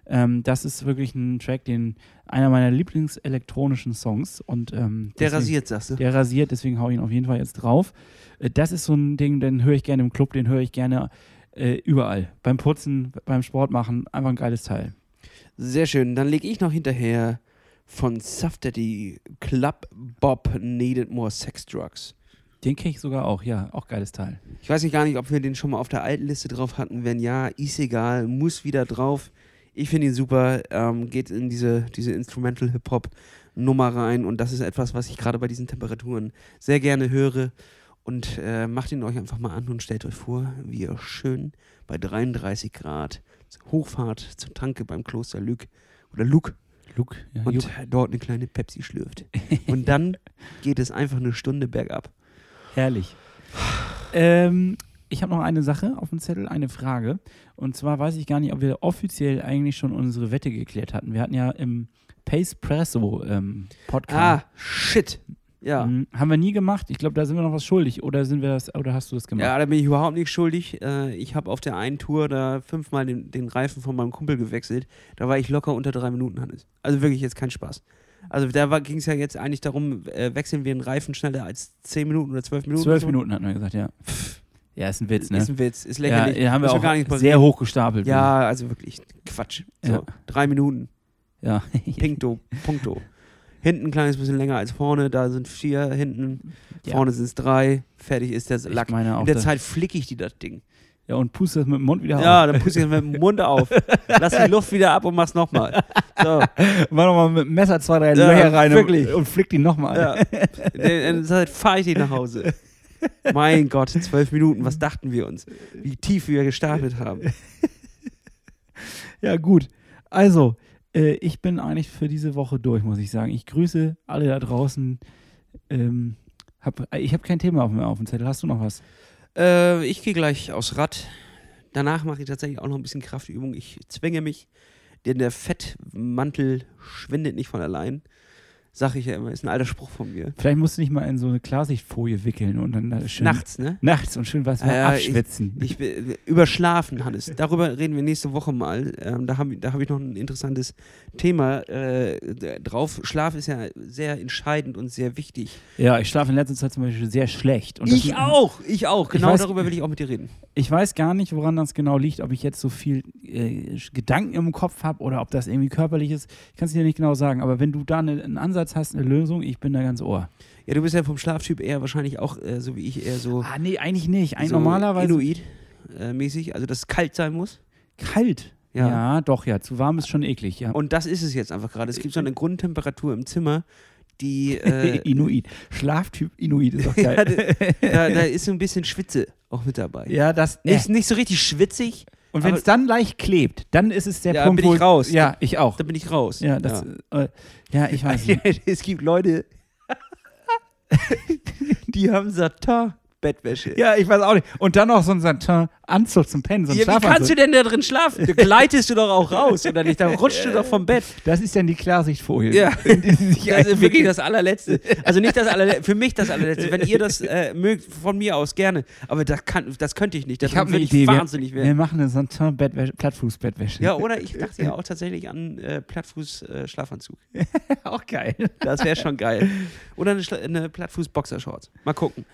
Speaker 3: Ähm, das ist wirklich ein Track, den einer meiner Lieblingselektronischen Songs und ähm,
Speaker 4: Der
Speaker 3: deswegen-
Speaker 4: rasiert, sagst du?
Speaker 3: Der rasiert, deswegen hau ich ihn auf jeden Fall jetzt drauf. Äh, Das ist so ein Ding, den höre ich gerne im Club, den höre ich gerne äh, überall. Beim Putzen, beim Sport machen, einfach ein geiles Teil.
Speaker 4: Sehr schön. Dann lege ich noch hinterher von Suff Daddy Club Bob Needed More Sex Drugs.
Speaker 3: Den kenne ich sogar auch, ja, auch geiles Teil.
Speaker 4: Ich weiß nicht gar nicht, ob wir den schon mal auf der alten Liste drauf hatten. Wenn ja, ist egal, muss wieder drauf. Ich finde ihn super, ähm, geht in diese, diese Instrumental-Hip-Hop-Nummer rein und das ist etwas, was ich gerade bei diesen Temperaturen sehr gerne höre. Und äh, macht ihn euch einfach mal an und stellt euch vor, wie ihr schön bei 33 Grad hochfahrt zur Tanke beim Kloster Lück oder Luke
Speaker 3: Luke, ja,
Speaker 4: und
Speaker 3: Juck.
Speaker 4: dort eine kleine Pepsi schlürft. Und dann geht es einfach eine Stunde bergab.
Speaker 3: herrlich. ähm, ich habe noch eine Sache auf dem Zettel, eine Frage. Und zwar weiß ich gar nicht, ob wir offiziell eigentlich schon unsere Wette geklärt hatten. Wir hatten ja im Pace Presso ähm, Podcast.
Speaker 4: Ah, shit. Ja.
Speaker 3: Ähm, haben wir nie gemacht. Ich glaube, da sind wir noch was schuldig. Oder sind wir das, oder hast du das gemacht?
Speaker 4: Ja, da bin ich überhaupt nicht schuldig. Äh, ich habe auf der einen Tour da fünfmal den, den Reifen von meinem Kumpel gewechselt. Da war ich locker unter drei Minuten, Hannes. Also wirklich jetzt kein Spaß. Also da ging es ja jetzt eigentlich darum, äh, wechseln wir einen Reifen schneller als zehn Minuten oder zwölf Minuten?
Speaker 3: Zwölf
Speaker 4: so?
Speaker 3: Minuten hatten wir gesagt, ja. Ja, ist ein Witz, ne?
Speaker 4: Ist ein Witz, ist
Speaker 3: ja,
Speaker 4: lächerlich.
Speaker 3: den haben wir auch
Speaker 4: gar nicht
Speaker 3: sehr hoch gestapelt.
Speaker 4: Ja, also wirklich Quatsch. So,
Speaker 3: Ja.
Speaker 4: drei Minuten.
Speaker 3: Ja.
Speaker 4: Pinkto, Punkto. Hinten ein kleines bisschen länger als vorne, da sind vier, hinten,
Speaker 3: Ja.
Speaker 4: vorne sind es drei, fertig ist der
Speaker 3: Ich
Speaker 4: Lack.
Speaker 3: meine auch
Speaker 4: In der
Speaker 3: das-
Speaker 4: Zeit flicke ich die das Ding.
Speaker 3: Ja, und puste das mit dem Mund wieder
Speaker 4: Ja,
Speaker 3: auf.
Speaker 4: dann puste ich mit dem Mund auf. Lass die Luft wieder ab und mach's nochmal. So,
Speaker 3: Mach nochmal mit dem Messer zwei, drei
Speaker 4: Ja,
Speaker 3: Löcher rein
Speaker 4: wirklich.
Speaker 3: und, und flick die nochmal.
Speaker 4: ja. In der Zeit fahre ich die nach Hause. Mein Gott, zwölf Minuten, was dachten wir uns? Wie tief wir gestartet haben.
Speaker 3: Ja, gut. Also, äh, ich bin eigentlich für diese Woche durch, muss ich sagen. Ich grüße alle da draußen. Ähm, hab, ich habe kein Thema auf, auf dem Zettel. Hast du noch was?
Speaker 4: Äh, ich gehe gleich aufs Rad. Danach mache ich tatsächlich auch noch ein bisschen Kraftübung. Ich zwinge mich, denn der Fettmantel schwindet nicht von allein. Sag ich ja immer, ist ein alter Spruch von mir.
Speaker 3: Vielleicht musst du nicht mal in so eine Klarsichtfolie wickeln und dann da schön
Speaker 4: Nachts, ne?
Speaker 3: nachts und schön was
Speaker 4: Ja,
Speaker 3: abschwitzen.
Speaker 4: Ich bin überschlafen, Hannes. Darüber reden wir nächste Woche mal. Ähm, da habe da hab ich noch ein interessantes Thema äh, drauf. Schlaf ist ja sehr entscheidend und sehr wichtig.
Speaker 3: ja, ich schlafe in letzter Zeit zum Beispiel sehr schlecht.
Speaker 4: Ich auch, ich auch. Genau
Speaker 3: weiß-
Speaker 4: darüber will ich auch mit dir reden.
Speaker 3: Ich weiß gar nicht, woran das genau liegt, ob ich jetzt so viel äh, Gedanken im Kopf habe oder ob das irgendwie körperlich ist. Ich kann es dir nicht genau sagen, aber wenn du da eine, einen Ansatz hast, eine Lösung, ich bin da ganz ohr.
Speaker 4: Ja, du bist ja vom Schlaftyp eher wahrscheinlich auch, äh, so wie ich, eher so,
Speaker 3: Ah, nee, eigentlich nicht. Ein
Speaker 4: so
Speaker 3: normalerweise
Speaker 4: Inuit äh, mäßig, also dass es kalt sein muss.
Speaker 3: kalt.
Speaker 4: Ja.
Speaker 3: Ja. doch, ja. Zu warm ist schon eklig, ja.
Speaker 4: Und das ist es jetzt einfach gerade. Es gibt so eine Grundtemperatur im Zimmer, die äh,
Speaker 3: Inuit. Schlaftyp Inuit ist doch
Speaker 4: ja,
Speaker 3: geil.
Speaker 4: da, da ist so ein bisschen Schwitze auch mit dabei.
Speaker 3: ja, das.
Speaker 4: Nicht, nicht so richtig schwitzig,
Speaker 3: Und wenn es dann leicht klebt, dann ist es der
Speaker 4: Ja,
Speaker 3: Punkt,
Speaker 4: bin ich raus.
Speaker 3: Ja, ich auch.
Speaker 4: Da bin ich raus.
Speaker 3: Ja, das, ja. Äh, ja ich weiß nicht.
Speaker 4: es gibt Leute, die haben Satin-Bettwäsche.
Speaker 3: Ja, ich weiß auch nicht. Und dann noch so ein Satin-Anzug zum Pennen, so ein
Speaker 4: Ja, wie kannst du denn da drin schlafen? Da gleitest du doch auch raus, oder nicht? Da rutschst du doch vom Bett.
Speaker 3: Das ist dann die Klarsichtfolie.
Speaker 4: Ja, das ist wirklich das allerletzte. Also nicht das allerletzte, für mich das allerletzte. Wenn ihr das äh, mögt, von mir aus gerne. Aber das, kann, das könnte ich nicht. Das
Speaker 3: Ich habe eine Idee.
Speaker 4: wahnsinnig
Speaker 3: wir, wir
Speaker 4: werden.
Speaker 3: machen eine Satin-Bettwäsche, Plattfuß-Bettwäsche.
Speaker 4: Ja, oder ich dachte ja auch tatsächlich an äh, Plattfuß-Schlafanzug.
Speaker 3: auch geil.
Speaker 4: Das wäre schon geil. Oder eine, Schla- eine Plattfuß-Boxershorts. Mal gucken.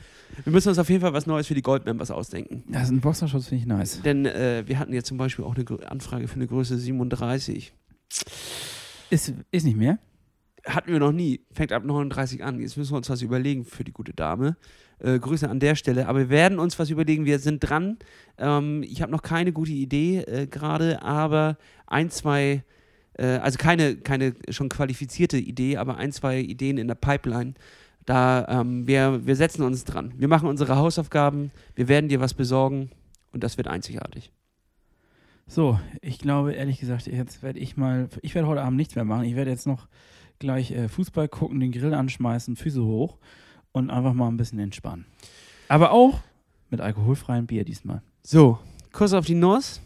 Speaker 4: Wir müssen uns auf jeden Fall was Neues für die Gold-Members ausdenken.
Speaker 3: Das ist ein Boxerschutz, finde ich nice.
Speaker 4: Denn äh, wir hatten jetzt zum Beispiel auch eine Anfrage für eine Größe 37.
Speaker 3: Ist, ist nicht mehr?
Speaker 4: Hatten wir noch nie. Fängt ab 39 an. Jetzt müssen wir uns was überlegen für die gute Dame. Äh, Grüße an der Stelle. Aber wir werden uns was überlegen. Wir sind dran. Ähm, ich habe noch keine gute Idee äh, gerade, aber ein, zwei, äh, also keine, keine schon qualifizierte Idee, aber ein, zwei Ideen in der Pipeline. Da, ähm, wir, wir setzen uns dran. Wir machen unsere Hausaufgaben. Wir werden dir was besorgen. Und das wird einzigartig.
Speaker 3: So, ich glaube, ehrlich gesagt, jetzt werde ich mal, ich werde heute Abend nichts mehr machen. Ich werde jetzt noch gleich äh, Fußball gucken, den Grill anschmeißen, Füße hoch und einfach mal ein bisschen entspannen. Aber auch mit alkoholfreiem Bier diesmal.
Speaker 4: So, Kuss auf die Nuss.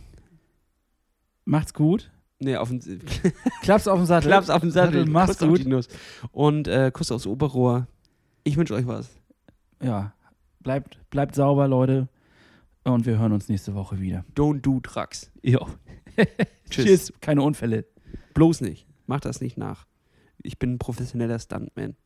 Speaker 3: Macht's gut.
Speaker 4: Nee, auf den,
Speaker 3: Klaps auf den Sattel.
Speaker 4: Klaps auf den Sattel.
Speaker 3: Mach's
Speaker 4: Kuss auf
Speaker 3: gut.
Speaker 4: die Nuss. Und äh, Kuss aufs Oberrohr. Ich wünsche euch was.
Speaker 3: Ja, bleibt, bleibt sauber, Leute. Und wir hören uns nächste Woche wieder.
Speaker 4: Don't do drugs.
Speaker 3: Jo.
Speaker 4: Tschüss.
Speaker 3: Tschüss. Keine Unfälle.
Speaker 4: Bloß nicht. Mach das nicht nach. Ich bin ein professioneller Stuntman.